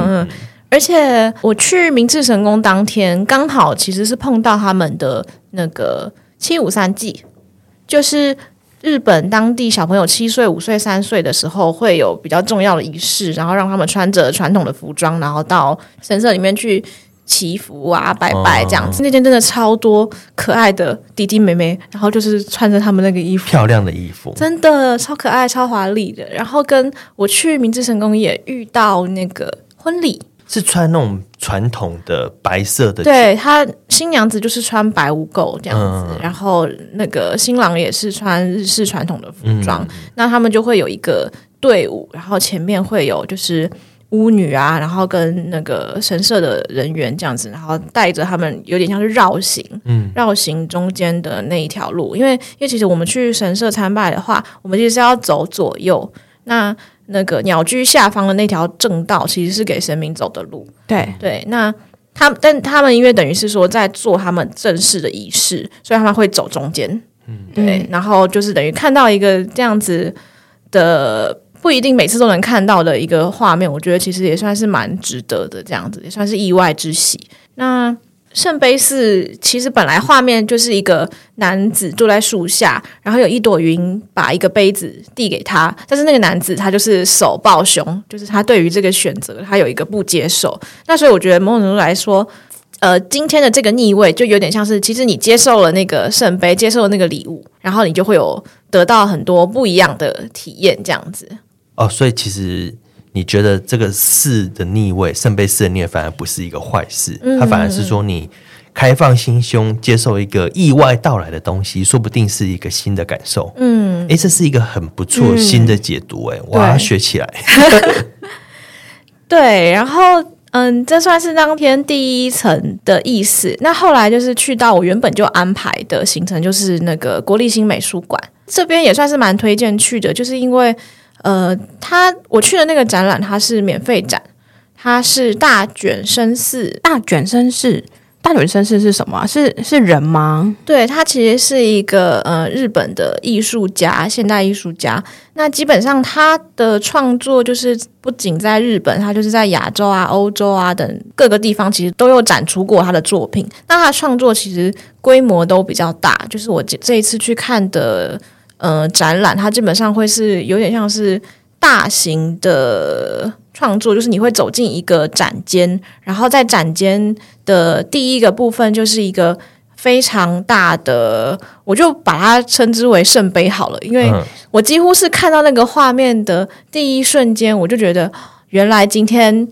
A: 嗯、而且我去明治神宫当天，刚好其实是碰到他们的那个七五三祭，就是。日本当地小朋友七岁、五岁、三岁的时候，会有比较重要的仪式，然后让他们穿着传统的服装，然后到神社里面去祈福啊、拜拜这样子。哦、那天真的超多可爱的弟弟妹妹，然后就是穿着他们那个衣服，
B: 漂亮的衣服，
A: 真的超可爱、超华丽的。然后跟我去明治神宫也遇到那个婚礼。
B: 是穿那种传统的白色的，
A: 对，他新娘子就是穿白无垢这样子，嗯、然后那个新郎也是穿日式传统的服装，嗯、那他们就会有一个队伍，然后前面会有就是巫女啊，然后跟那个神社的人员这样子，然后带着他们有点像是绕行，嗯，绕行中间的那一条路，因为因为其实我们去神社参拜的话，我们其实是要走左右，那。那个鸟居下方的那条正道，其实是给神明走的路。
C: 对
A: 对，那他但他们因为等于是说在做他们正式的仪式，所以他们会走中间。嗯，对，然后就是等于看到一个这样子的，不一定每次都能看到的一个画面，我觉得其实也算是蛮值得的，这样子也算是意外之喜。那。圣杯四其实本来画面就是一个男子坐在树下，然后有一朵云把一个杯子递给他，但是那个男子他就是手抱胸，就是他对于这个选择他有一个不接受。那所以我觉得某种程度来说，呃，今天的这个逆位就有点像是，其实你接受了那个圣杯，接受了那个礼物，然后你就会有得到很多不一样的体验，这样子。
B: 哦，所以其实。你觉得这个四的逆位，圣杯四的逆位反而不是一个坏事，嗯、它反而是说你开放心胸，接受一个意外到来的东西，说不定是一个新的感受。嗯，诶，这是一个很不错、嗯、新的解读，诶，我要学起
A: 来。对，<laughs> 然后嗯，这算是当天第一层的意思。那后来就是去到我原本就安排的行程，就是那个国立新美术馆这边也算是蛮推荐去的，就是因为呃，他我去的那个展览它是免费展，它是大卷绅士，
C: 大卷绅士。大卷绅士是什么啊？是是人吗？
A: 对，他其实是一个呃日本的艺术家，现代艺术家。那基本上他的创作就是不仅在日本，他就是在亚洲啊、欧洲啊等各个地方，其实都有展出过他的作品。那他创作其实规模都比较大，就是我这一次去看的呃展览，它基本上会是有点像是大型的。创作就是你会走进一个展间，然后在展间的第一个部分就是一个非常大的，我就把它称之为圣杯好了，因为我几乎是看到那个画面的第一瞬间，我就觉得原来今天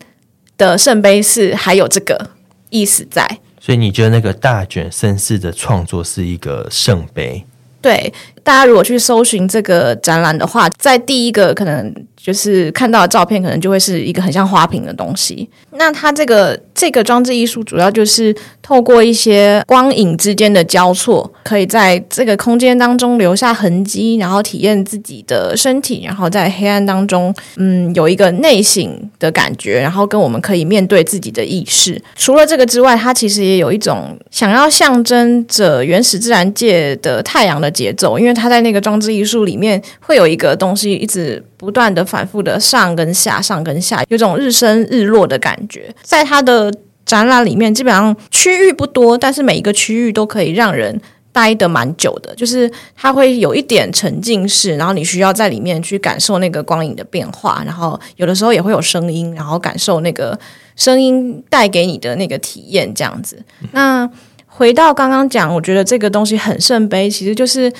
A: 的圣杯是还有这个意思在。
B: 所以你觉得那个大卷绅士的创作是一个圣杯？
A: 对，大家如果去搜寻这个展览的话，在第一个可能。就是看到的照片，可能就会是一个很像花瓶的东西。那它这个这个装置艺术，主要就是透过一些光影之间的交错，可以在这个空间当中留下痕迹，然后体验自己的身体，然后在黑暗当中，嗯，有一个内省的感觉，然后跟我们可以面对自己的意识。除了这个之外，它其实也有一种想要象征着原始自然界的太阳的节奏，因为它在那个装置艺术里面会有一个东西一直。不断的反复的上跟下，上跟下，有种日升日落的感觉。在它的展览里面，基本上区域不多，但是每一个区域都可以让人待得蛮久的。就是它会有一点沉浸式，然后你需要在里面去感受那个光影的变化，然后有的时候也会有声音，然后感受那个声音带给你的那个体验，这样子。那回到刚刚讲，我觉得这个东西很圣杯，其实就是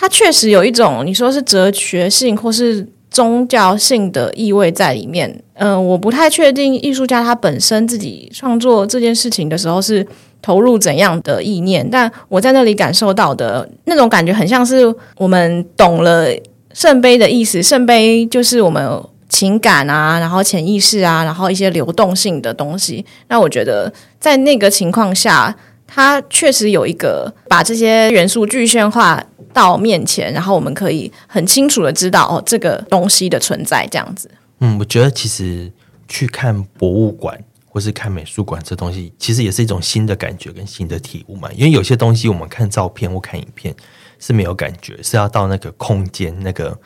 A: 它确实有一种你说是哲学性或是。宗教性的意味在里面，嗯、我不太确定艺术家他本身自己创作这件事情的时候是投入怎样的意念，但我在那里感受到的那种感觉，很像是我们懂了圣杯的意思。圣杯就是我们情感啊，然后潜意识啊，然后一些流动性的东西。那我觉得在那个情况下，它确实有一个把这些元素具象化。到面前，然后我们可以很清楚的知道哦，这个东西的存在这样子。
B: 嗯，我觉得其实去看博物馆或是看美术馆这东西，其实也是一种新的感觉跟新的体悟嘛。因为有些东西我们看照片或看影片是没有感觉，是要到那个空间，那个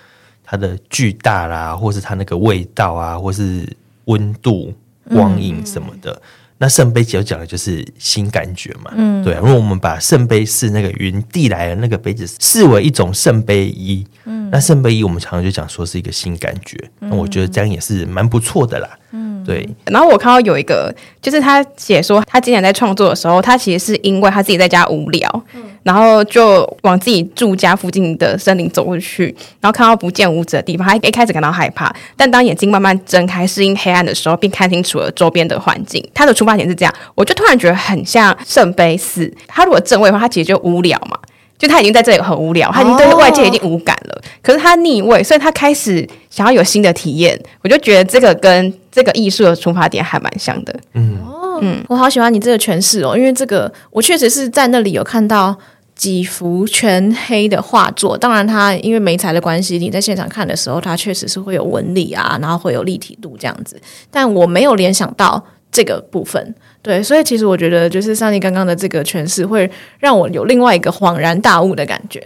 B: 它的巨大啦，或是它那个味道啊，或是温度、光影什么的。那圣杯其实讲的就是新感觉嘛，嗯，对啊。如果我们把圣杯是那个云递来的那个杯子视为一种圣杯一，嗯，那圣杯一我们常常就讲说是一个新感觉，那、嗯、我觉得这样也是蛮不错的啦，嗯，对。
C: 然后我看到有一个，就是他写说他今年在创作的时候，他其实是因为他自己在家无聊，嗯。然后就往自己住家附近的森林走过去，然后看到不见五指的地方，他一开始感到害怕，但当眼睛慢慢睁开，适应黑暗的时候，并看清楚了周边的环境。他的出发点是这样，我就突然觉得很像圣杯四。他如果正位的话，他其实就无聊嘛，就他已经在这里很无聊，他已经对外界已经无感了。哦、可是他逆位，所以他开始想要有新的体验。我就觉得这个跟这个艺术的出发点还蛮像的。
B: 嗯
A: 嗯，我好喜欢你这个诠释哦，因为这个我确实是在那里有看到。几幅全黑的画作，当然它因为媒材的关系，你在现场看的时候，它确实是会有纹理啊，然后会有立体度这样子。但我没有联想到这个部分，对，所以其实我觉得就是上帝刚刚的这个诠释，会让我有另外一个恍然大悟的感觉。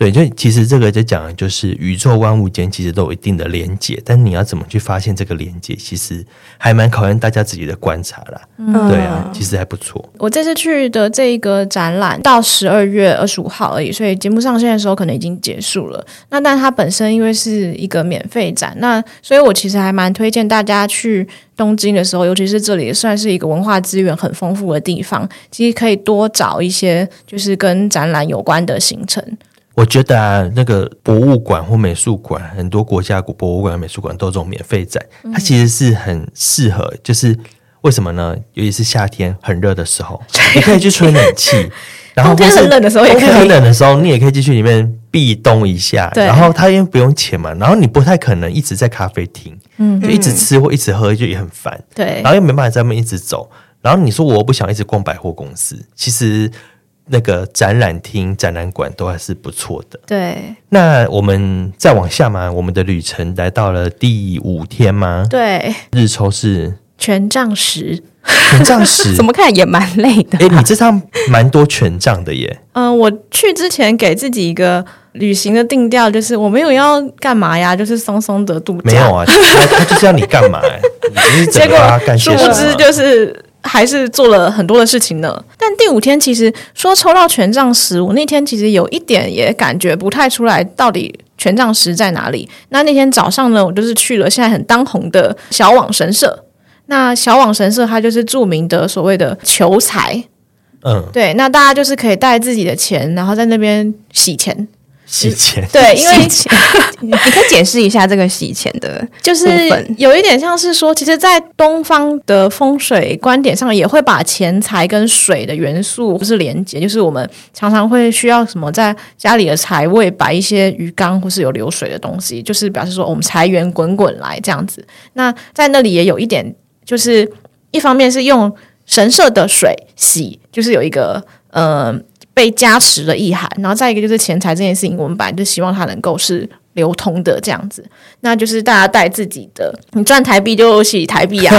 B: 对，就其实这个就讲的就是宇宙万物间其实都有一定的连接，但你要怎么去发现这个连接，其实还蛮考验大家自己的观察啦。嗯，对啊，其实还不错。
A: 我这次去的这一个展览到十二月二十五号而已，所以节目上线的时候可能已经结束了。那但它本身因为是一个免费展，那所以我其实还蛮推荐大家去东京的时候，尤其是这里算是一个文化资源很丰富的地方，其实可以多找一些就是跟展览有关的行程。
B: 我觉得啊，那个博物馆或美术馆，很多国家博物馆、美术馆都有这种免费展，它其实是很适合。就是为什么呢？尤其是夏天很热的时候，<laughs> 你可以去吹冷气。然后
A: 天很冷的时候也可以，
B: 冬天很冷的时候，你也可以进去里面避冬一下。
A: 对，
B: 然后它因为不用钱嘛，然后你不太可能一直在咖啡厅，嗯，就一直吃或一直喝，就也很烦。
A: 对，
B: 然后又没办法在外面一直走。然后你说我不想一直逛百货公司，其实那个展览厅、展览馆都还是不错的。
A: 对，
B: 那我们再往下嘛，我们的旅程来到了第五天吗？
A: 对，
B: 日抽是
A: 权杖十。
B: 权杖十 <laughs>
C: 怎么看也蛮累的。
B: 哎，你这趟蛮多权杖的耶。
A: 嗯，我去之前给自己一个旅行的定调，就是我没有要干嘛呀，就是松松的度假。
B: 没有啊，他他就是要你干嘛？你结果干些什么？
A: 殊不知就是还是做了很多的事情呢。但第五天其实说抽到权杖十，我那天其实有一点也感觉不太出来，到底权杖十在哪里？那那天早上呢，我就是去了现在很当红的小网神社。那小网神社，它就是著名的所谓的求财，
B: 嗯，
A: 对，那大家就是可以带自己的钱，然后在那边洗钱，
B: 洗钱，
A: 对，因为 <laughs>
C: 你可以解释一下这个洗钱的，
A: 就是有一点像是说，其实，在东方的风水观点上，也会把钱财跟水的元素不是连接，就是我们常常会需要什么，在家里的财位摆一些鱼缸或是有流水的东西，就是表示说我们财源滚滚来这样子。那在那里也有一点。就是一方面是用神社的水洗，就是有一个呃被加持的意涵，然后再一个就是钱财这件事情，我们本来就希望它能够是流通的这样子。那就是大家带自己的，你赚台币就洗台币啊，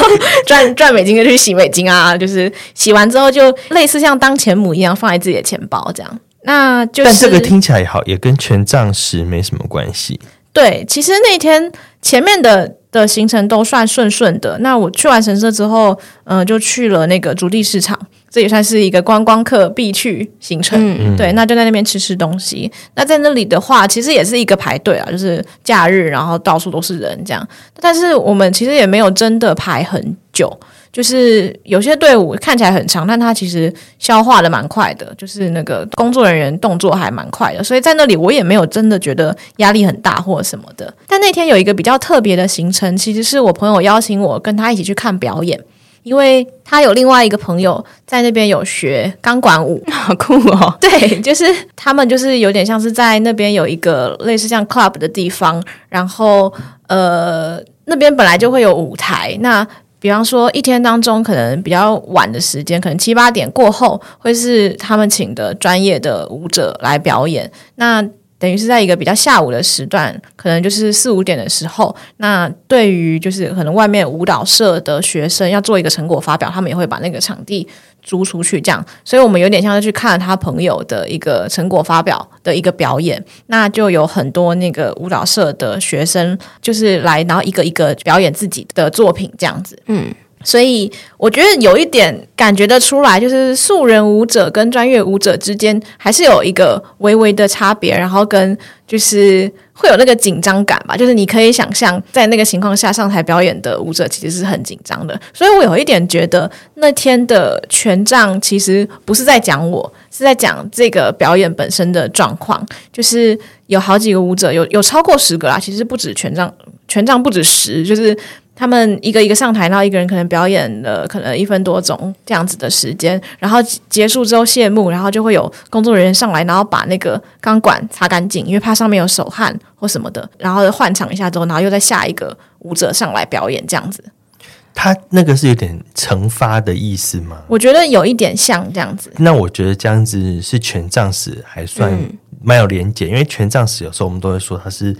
A: <laughs> 赚赚美金就去洗美金啊，就是洗完之后就类似像当钱母一样放在自己的钱包这样。那就是
B: 但这个听起来也好，也跟权杖十没什么关系。
A: 对，其实那天前面的。的行程都算顺顺的。那我去完神社之后，嗯、呃，就去了那个竹地市场，这也算是一个观光客必去行程。嗯、对，那就在那边吃吃东西。那在那里的话，其实也是一个排队啊，就是假日，然后到处都是人这样。但是我们其实也没有真的排很久。就是有些队伍看起来很长，但它其实消化的蛮快的，就是那个工作人员动作还蛮快的，所以在那里我也没有真的觉得压力很大或什么的。但那天有一个比较特别的行程，其实是我朋友邀请我跟他一起去看表演，因为他有另外一个朋友在那边有学钢管舞，<laughs>
C: 好酷哦！
A: 对，就是他们就是有点像是在那边有一个类似像 club 的地方，然后呃那边本来就会有舞台，那。比方说，一天当中可能比较晚的时间，可能七八点过后，会是他们请的专业的舞者来表演。那等于是在一个比较下午的时段，可能就是四五点的时候。那对于就是可能外面舞蹈社的学生要做一个成果发表，他们也会把那个场地租出去，这样。所以我们有点像是去看他朋友的一个成果发表的一个表演。那就有很多那个舞蹈社的学生就是来，然后一个一个表演自己的作品，这样子。嗯。所以我觉得有一点感觉得出来，就是素人舞者跟专业舞者之间还是有一个微微的差别，然后跟就是会有那个紧张感吧。就是你可以想象，在那个情况下上台表演的舞者其实是很紧张的。所以我有一点觉得那天的权杖其实不是在讲我，是在讲这个表演本身的状况。就是有好几个舞者，有有超过十个啦，其实不止权杖，权杖不止十，就是。他们一个一个上台，然后一个人可能表演了可能一分多钟这样子的时间，然后结束之后谢幕，然后就会有工作人员上来，然后把那个钢管擦干净，因为怕上面有手汗或什么的，然后换场一下之后，然后又再下一个舞者上来表演这样子。
B: 他那个是有点惩罚的意思吗？
A: 我觉得有一点像这样子。
B: 那我觉得这样子是权杖十还算蛮有连结，嗯、因为权杖十有时候我们都会说它是。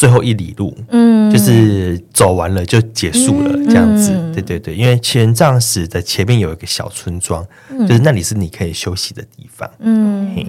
B: 最后一里路，嗯，就是走完了就结束了，这样子，嗯、对对对。因为权杖十的前面有一个小村庄，嗯、就是那里是你可以休息的地方，嗯，嘿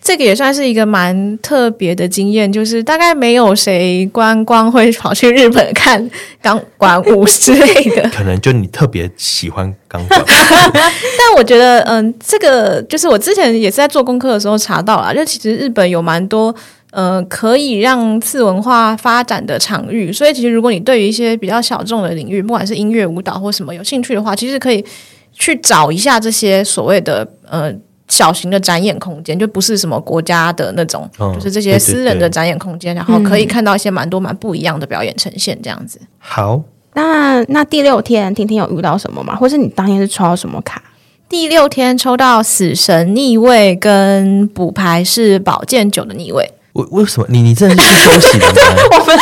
A: 这个也算是一个蛮特别的经验，就是大概没有谁观光会跑去日本看钢管舞之类的，<laughs> <laughs>
B: 可能就你特别喜欢钢管。
A: 但我觉得，嗯，这个就是我之前也是在做功课的时候查到了，就其实日本有蛮多。呃，可以让次文化发展的场域，所以其实如果你对于一些比较小众的领域，不管是音乐、舞蹈或什么有兴趣的话，其实可以去找一下这些所谓的呃小型的展演空间，就不是什么国家的那种，嗯、就是这些私人的展演空间，对对对，然后可以看到一些蛮多蛮不一样的表演呈现，这样子。
B: 好，
C: 那那第六天，听听有遇到什么吗？或是你当天是抽到什么卡？
A: 第六天抽到死神逆位跟补牌是宝剑九的逆位。
B: 为为什么你你真的是去休息的吗？<laughs> 我们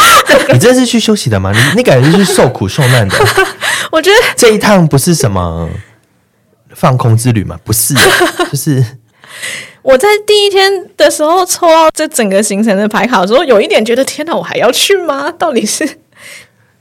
B: 你真的是去休息的吗？你你感觉是去受苦受难的？<laughs>
A: 我觉得
B: 这一趟不是什么放空之旅吗？不是，就是 <laughs>
A: 我在第一天的时候抽到这整个行程的牌卡的时候，有一点觉得天哪，我还要去吗？到底是？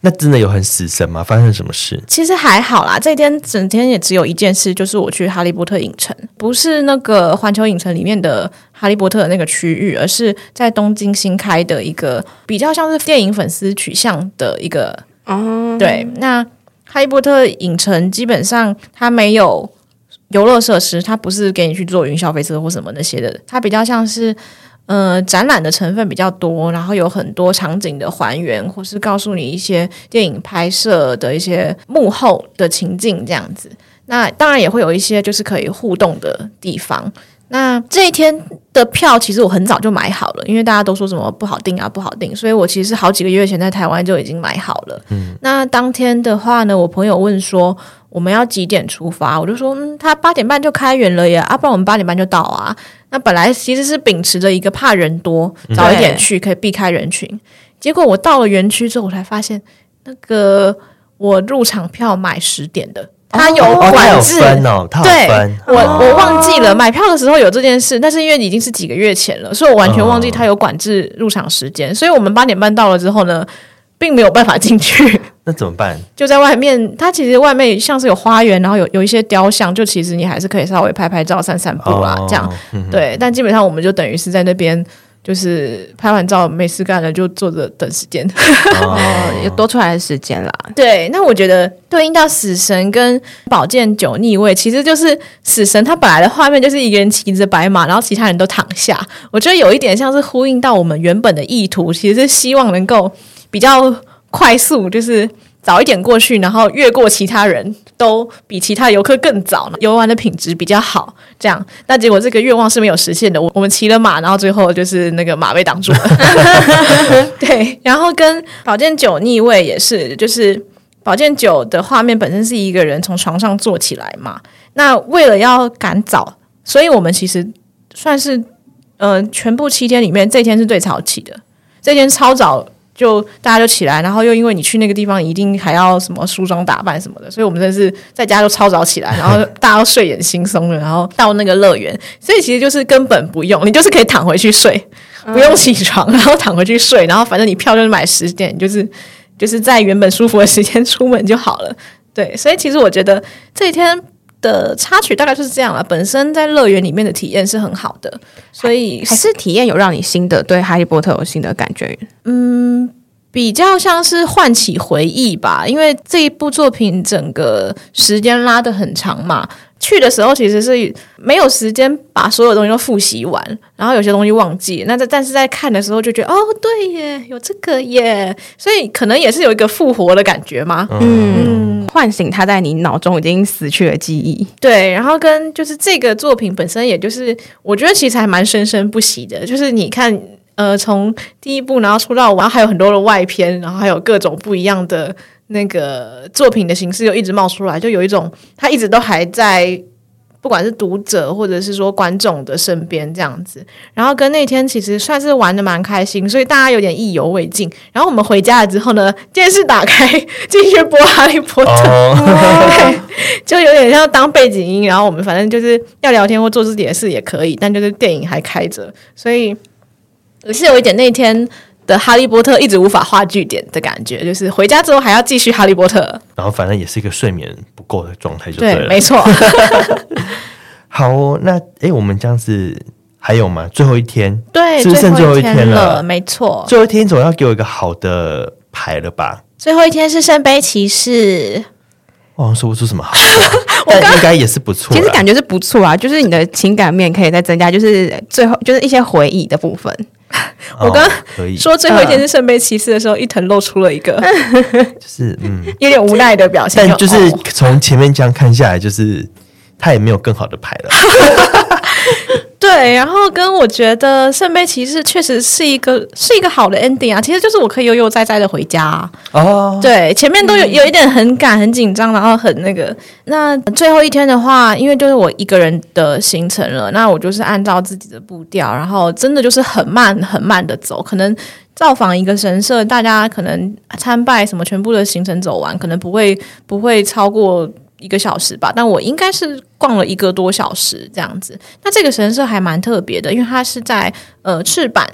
B: 那真的有很死神吗？发生什么事？
A: 其实还好啦，这一天整天也只有一件事，就是我去哈利波特影城，不是那个环球影城里面的哈利波特的那个区域，而是在东京新开的一个比较像是电影粉丝取向的一个。哦，对，那哈利波特影城基本上它没有游乐设施，它不是给你去坐云霄飞车或什么那些的，它比较像是。呃，展览的成分比较多，然后有很多场景的还原，或是告诉你一些电影拍摄的一些幕后的情境这样子。那当然也会有一些就是可以互动的地方。那这一天的票其实我很早就买好了，因为大家都说什么不好订啊，不好订，所以我其实好几个月前在台湾就已经买好了。嗯，那当天的话呢，我朋友问说我们要几点出发，我就说嗯，他八点半就开园了呀，啊，不然我们八点半就到啊。那本来其实是秉持着一个怕人多，早一点去可以避开人群。结果我到了园区之后，我才发现那个我入场票买十点的，他有管制
B: 哦，
A: 对，我我忘记了买票的时候有这件事，但是因为已经是几个月前了，所以我完全忘记他有管制入场时间。所以我们八点半到了之后呢，并没有办法进去。<laughs>
B: 那怎么办？
A: 就在外面，它其实外面像是有花园，然后有有一些雕像，就其实你还是可以稍微拍拍照、散散步啊，哦、这样。嗯、对，但基本上我们就等于是在那边，就是拍完照没事干了，就坐着等时间，
C: 哦，<laughs> 有多出来的时间啦。
A: 对，那我觉得对应到死神跟宝剑九逆位，其实就是死神他本来的画面就是一个人骑着白马，然后其他人都躺下。我觉得有一点像是呼应到我们原本的意图，其实是希望能够比较。快速就是早一点过去，然后越过其他人都比其他游客更早，游玩的品质比较好。这样，那结果这个愿望是没有实现的。我我们骑了马，然后最后就是那个马被挡住了。对，然后跟宝剑九逆位也是，就是宝剑九的画面本身是一个人从床上坐起来嘛。那为了要赶早，所以我们其实算是嗯、呃，全部七天里面这天是最早起的，这天超早。就大家就起来，然后又因为你去那个地方，一定还要什么梳妆打扮什么的，所以我们真的是在家就超早起来，然后大家都睡眼惺忪的，然后到那个乐园，所以其实就是根本不用，你就是可以躺回去睡，不用起床，然后躺回去睡，然后反正你票就是买十点，就是就是在原本舒服的时间出门就好了。对，所以其实我觉得这一天的插曲大概就是这样了。本身在乐园里面的体验是很好的，所以
C: 还是体验有让你新的对哈利波特有新的感觉。
A: 嗯，比较像是唤起回忆吧，因为这一部作品整个时间拉得很长嘛。去的时候其实是没有时间把所有东西都复习完，然后有些东西忘记。那在但是在看的时候就觉得哦，对耶，有这个耶，所以可能也是有一个复活的感觉嘛。
C: 嗯，唤醒它在你脑中已经死去的记忆。
A: 对，然后跟就是这个作品本身，也就是我觉得其实还蛮生生不息的。就是你看，呃，从第一部然后出到完，还有很多的外篇，然后还有各种不一样的。那个作品的形式又一直冒出来，就有一种他一直都还在，不管是读者或者是说观众的身边这样子。然后跟那天其实算是玩的蛮开心，所以大家有点意犹未尽。然后我们回家了之后呢，电视打开 <laughs> 继续播《哈利波特》oh. 对，<laughs> 就有点像当背景音。然后我们反正就是要聊天或做自己的事也可以，但就是电影还开着，所以也是有一点那天。的哈利波特一直无法画句点的感觉，就是回家之后还要继续哈利波特，
B: 然后反正也是一个睡眠不够的状态，就对了，
A: 对，没错。<laughs>
B: 好、哦，那哎，我们这样子还有吗？最后一天，
A: 对，
B: 是不是剩最后一天了？
A: 没错，
B: 最后一天总要给我一个好的牌了吧？
A: 最后一天是圣杯骑士，
B: 我好像说不出什么好话，<laughs> 但应该也是不错。
C: 其实感觉是不错啊，就是你的情感面可以再增加，就是最后就是一些回忆的部分。<laughs>
A: 我刚说最后一天是圣杯骑士的时候，伊藤露出了一个，<laughs>
B: 就是嗯，
A: 有点无奈的表现。
B: 但就是从前面这样看下来，就是他也没有更好的牌了。<laughs>
A: 对，然后跟我觉得圣杯骑士确实是一个是一个好的 ending 啊，其实就是我可以悠悠哉哉的回家啊。哦，对，前面都有有一点很赶、很紧张，然后很那个。那最后一天的话，因为就是我一个人的行程了，那我就是按照自己的步调，然后真的就是很慢很慢的走，可能造访一个神社，大家可能参拜什么，全部的行程走完，可能不会不会超过。一个小时吧，但我应该是逛了一个多小时这样子。那这个神社还蛮特别的，因为它是在呃赤坂。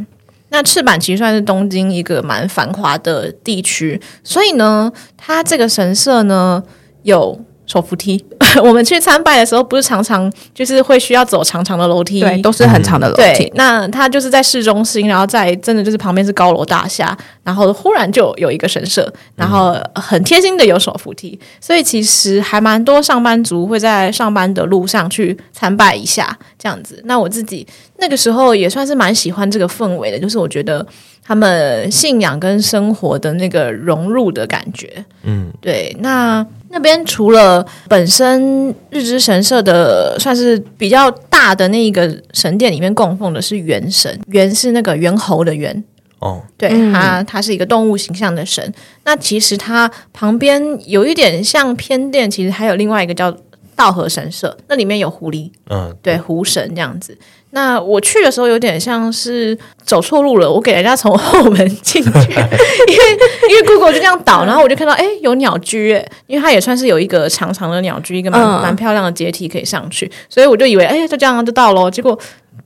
A: 那赤坂其实算是东京一个蛮繁华的地区，所以呢，它这个神社呢有手扶梯。<laughs> 我们去参拜的时候，不是常常就是会需要走长长的楼梯，
C: 对，都是很长的楼梯。
A: 那它就是在市中心，然后在真的就是旁边是高楼大厦，然后忽然就有一个神社，然后很贴心的有手扶梯，所以其实还蛮多上班族会在上班的路上去参拜一下这样子。那我自己那个时候也算是蛮喜欢这个氛围的，就是我觉得他们信仰跟生活的那个融入的感觉。嗯，对，那。那边除了本身日之神社的算是比较大的那一个神殿里面供奉的是猿神，猿是那个猿猴的猿。哦，对，它它是一个动物形象的神。那其实它旁边有一点像偏殿，其实还有另外一个叫稻荷神社，那里面有狐狸，嗯，对，狐神这样子。那我去的时候有点像是走错路了，我给人家从后门进去，<laughs> 因为因为 Google 就这样导，然后我就看到哎有鸟居，哎，因为它也算是有一个长长的鸟居，一个蛮蛮漂亮的阶梯可以上去，所以我就以为哎就这样就到喽，结果。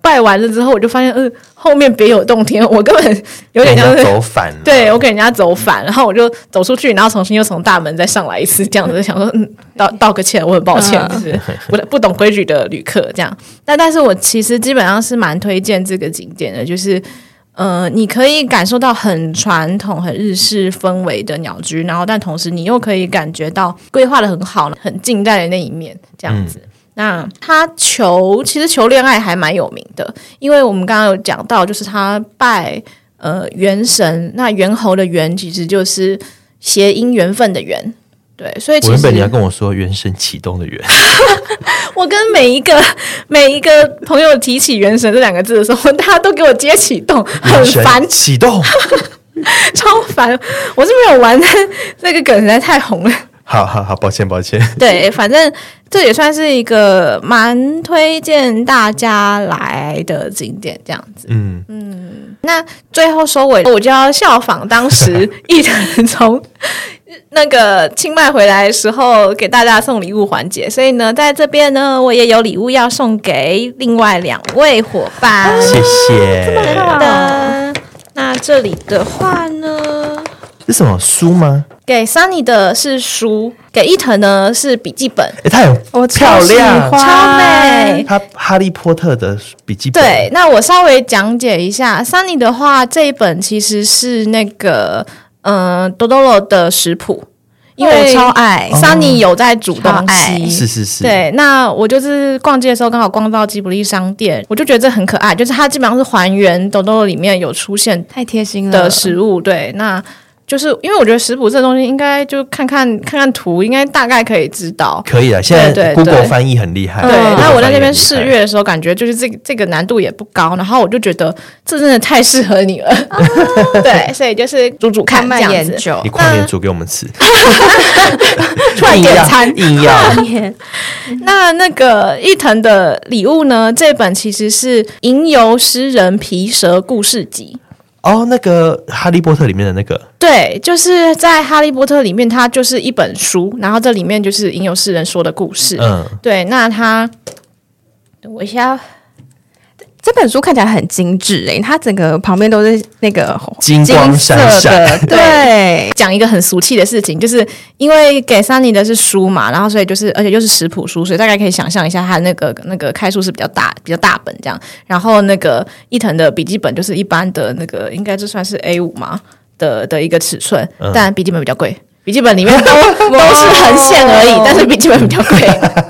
A: 拜完了之后，我就发现，嗯，后面别有洞天，我根本有点像是
B: 走反了。
A: 对，我给人家走反，然后我就走出去，然后重新又从大门再上来一次，这样子想说，嗯，道道个歉，我很抱歉，就是不不懂规矩的旅客这样。但但是我其实基本上是蛮推荐这个景点的，就是，呃，你可以感受到很传统、很日式氛围的鸟居，然后但同时你又可以感觉到规划的很好、很近代的那一面，这样子。嗯那他求，其实求恋爱还蛮有名的，因为我们刚刚有讲到，就是他拜呃元神，那猿猴的猿其实就是谐音缘分的缘，对，所以其实
B: 原本你要跟我说原神启动的原，<laughs>
A: 我跟每一个每一个朋友提起原神这两个字的时候，<laughs> 大家都给我接启动，很烦，
B: 启动，<laughs>
A: 超烦，我是没有玩，这个梗实在太红了。
B: 好好好，抱歉抱歉。<laughs>
A: 对，反正这也算是一个蛮推荐大家来的景点，这样子。嗯嗯。那最后收尾，我就要效仿当时一藤从那个清迈回来的时候，给大家送礼物环节。所以呢，在这边呢，我也有礼物要送给另外两位伙伴。
B: 谢谢。这么
A: 好的。那这里的话呢？
B: 是什么书吗？
A: 给 Sunny 的是书，给伊藤呢是笔记本。
B: 哎，它很漂亮，
A: 超美。
B: 它哈利波特的笔记本。
A: 对，那我稍微讲解一下，Sunny 的话，这一本其实是那个嗯多多罗的食谱，因为
C: 超爱
A: Sunny 有在煮东西，
B: 是是是。
A: 对，那我就是逛街的时候刚好逛到吉卜力商店，我就觉得这很可爱，就是它基本上是还原多多罗里面有出现
C: 太贴心了
A: 的食物。对，那。就是因为我觉得食谱这个东西，应该就看看看看图，应该大概可以知道。
B: 可以啊，现在 Google 翻译很厉害。
A: 对，那我在那边试阅的时候，感觉就是这个这个难度也不高，然后我就觉得这真的太适合你了。<laughs> 对，所以就是煮煮看，慢研究。
B: 你快点煮给我们吃。<laughs>
A: 突然点餐
B: 硬要。<laughs>
A: 那那个伊藤的礼物呢？这本其实是《吟游诗人皮蛇故事集》。
B: 哦，那个《哈利波特》里面的那个，
A: 对，就是在《哈利波特》里面，它就是一本书，然后这里面就是吟游诗人说的故事。嗯，对，那他等我一下。
C: 这本书看起来很精致诶，它整个旁边都是那个
B: 金光闪闪。
A: 对，<laughs> 讲一个很俗气的事情，就是因为给 Sunny 的是书嘛，然后所以就是，而且又是食谱书，所以大概可以想象一下，它那个那个开书是比较大、比较大本这样。然后那个伊藤的笔记本就是一般的那个，应该就算是 A 五嘛的的一个尺寸，嗯、但笔记本比较贵。笔记本里面都 <laughs> 都是横线而已，但是笔记本比较贵。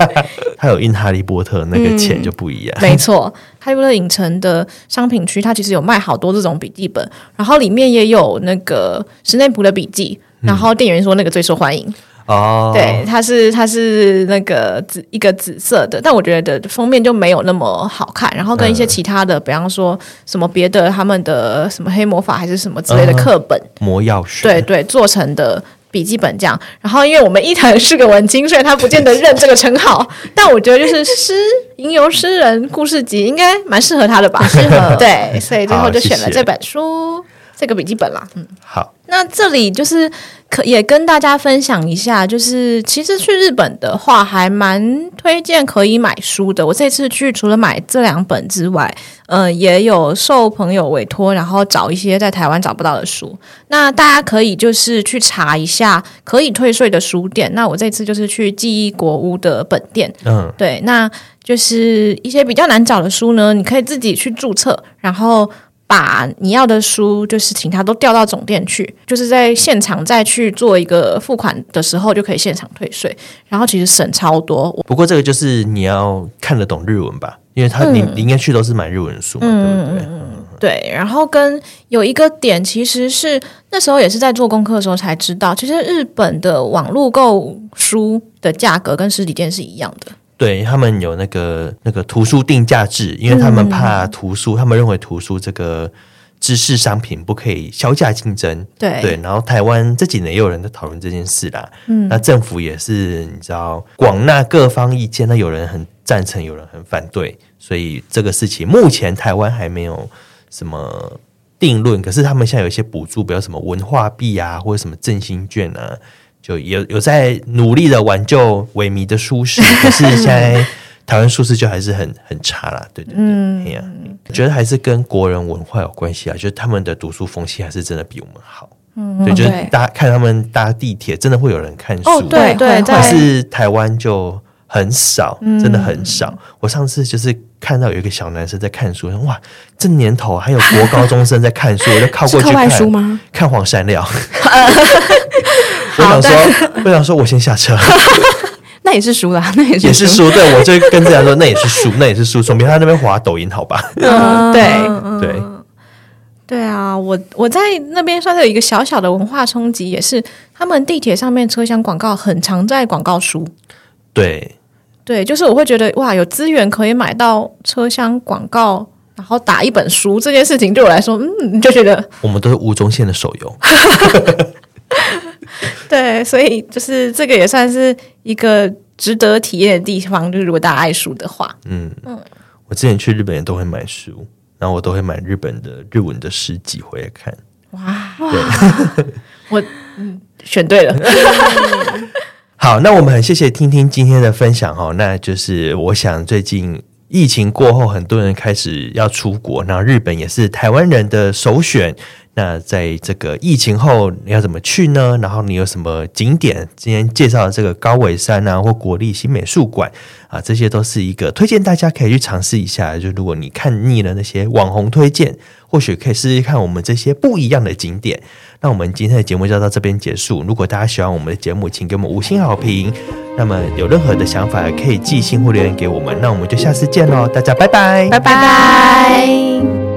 A: <laughs>
B: 它有印哈利波特，那个钱就不一样。
A: 嗯、没错，哈利波特影城的商品区，它其实有卖好多这种笔记本，然后里面也有那个史内普的笔记，然后店员说那个最受欢迎。
B: 哦，
A: 对，它是它是那个紫一个紫色的，但我觉得封面就没有那么好看。然后跟一些其他的，嗯、比方说什么别的他们的什么黑魔法还是什么之类的课本，
B: 嗯、魔药学，
A: 对对，做成的笔记本这样。然后因为我们一藤是个文青，所以他不见得认这个称号，<laughs> 但我觉得就是诗吟游诗人故事集应该蛮适合他的吧，适合对，所以最后就选了这本书。这个笔记本啦，嗯，
B: 好，
A: 那这里就是可也跟大家分享一下，就是其实去日本的话，还蛮推荐可以买书的。我这次去除了买这两本之外，呃，也有受朋友委托，然后找一些在台湾找不到的书。那大家可以就是去查一下可以退税的书店。那我这次就是去记忆国屋的本店，嗯，对，那就是一些比较难找的书呢，你可以自己去注册，然后。把你要的书，就是请他都调到总店去，就是在现场再去做一个付款的时候，就可以现场退税，然后其实省超多。
B: 不过这个就是你要看得懂日文吧，因为他你、嗯、你应该去都是买日文书嘛，嗯、对不对？嗯，
A: 对。然后跟有一个点，其实是那时候也是在做功课的时候才知道，其实日本的网络购书的价格跟实体店是一样的。
B: 对，他们有那个那个图书定价制，因为他们怕图书，嗯、他们认为图书这个知识商品不可以销价竞争。
A: 对
B: 对，然后台湾这几年也有人在讨论这件事啦。嗯，那政府也是你知道广纳各方意见，那有人很赞成，有人很反对，所以这个事情目前台湾还没有什么定论。可是他们现在有一些补助，比如什么文化币啊，或者什么振兴券啊。就有有在努力的挽救萎靡的舒适，<laughs> 可是现在台湾舒适就还是很很差啦，对对对，嗯，我、啊、觉得还是跟国人文化有关系啊，就是他们的读书风气还是真的比我们好，嗯，对，就是大家看他们搭地铁，真的会有人看书，
A: 哦、对对，
B: 但是台湾就很少，真的很少。我上次就是看到有一个小男生在看书，哇，这年头还有国高中生在看书，我就靠过去看书吗，看黄山料。我想说，我想说，我先下车。<laughs>
C: 那也是输啦，那也是
B: 也是输。对，我就跟这样说，那也是输，那也是输。总比他那边滑抖音好吧？<laughs>
A: 嗯，对
B: 对
A: 对啊！我我在那边算是有一个小小的文化冲击，也是他们地铁上面车厢广告很常在广告书。
B: 对
A: 对，就是我会觉得哇，有资源可以买到车厢广告，然后打一本书这件事情，对我来说，嗯，你就觉得
B: 我们都是吴宗宪的手游。<laughs> <laughs>
A: 对，所以就是这个也算是一个值得体验的地方。就是如果大家爱书的话，
B: 嗯嗯，我之前去日本也都会买书，然后我都会买日本的日文的诗集回来看。
A: 哇，对，<laughs> 我嗯选对了。<laughs>
B: 好，那我们很谢谢听听今天的分享哦。那就是我想最近疫情过后，很多人开始要出国，那日本也是台湾人的首选。那在这个疫情后，你要怎么去呢？然后你有什么景点？今天介绍的这个高尾山啊，或国立新美术馆啊，这些都是一个推荐，大家可以去尝试一下。就如果你看腻了那些网红推荐，或许可以试试看我们这些不一样的景点。那我们今天的节目就到这边结束。如果大家喜欢我们的节目，请给我们五星好评。那么有任何的想法，可以寄信或留言给我们。那我们就下次见喽，大家拜拜，
A: 拜拜。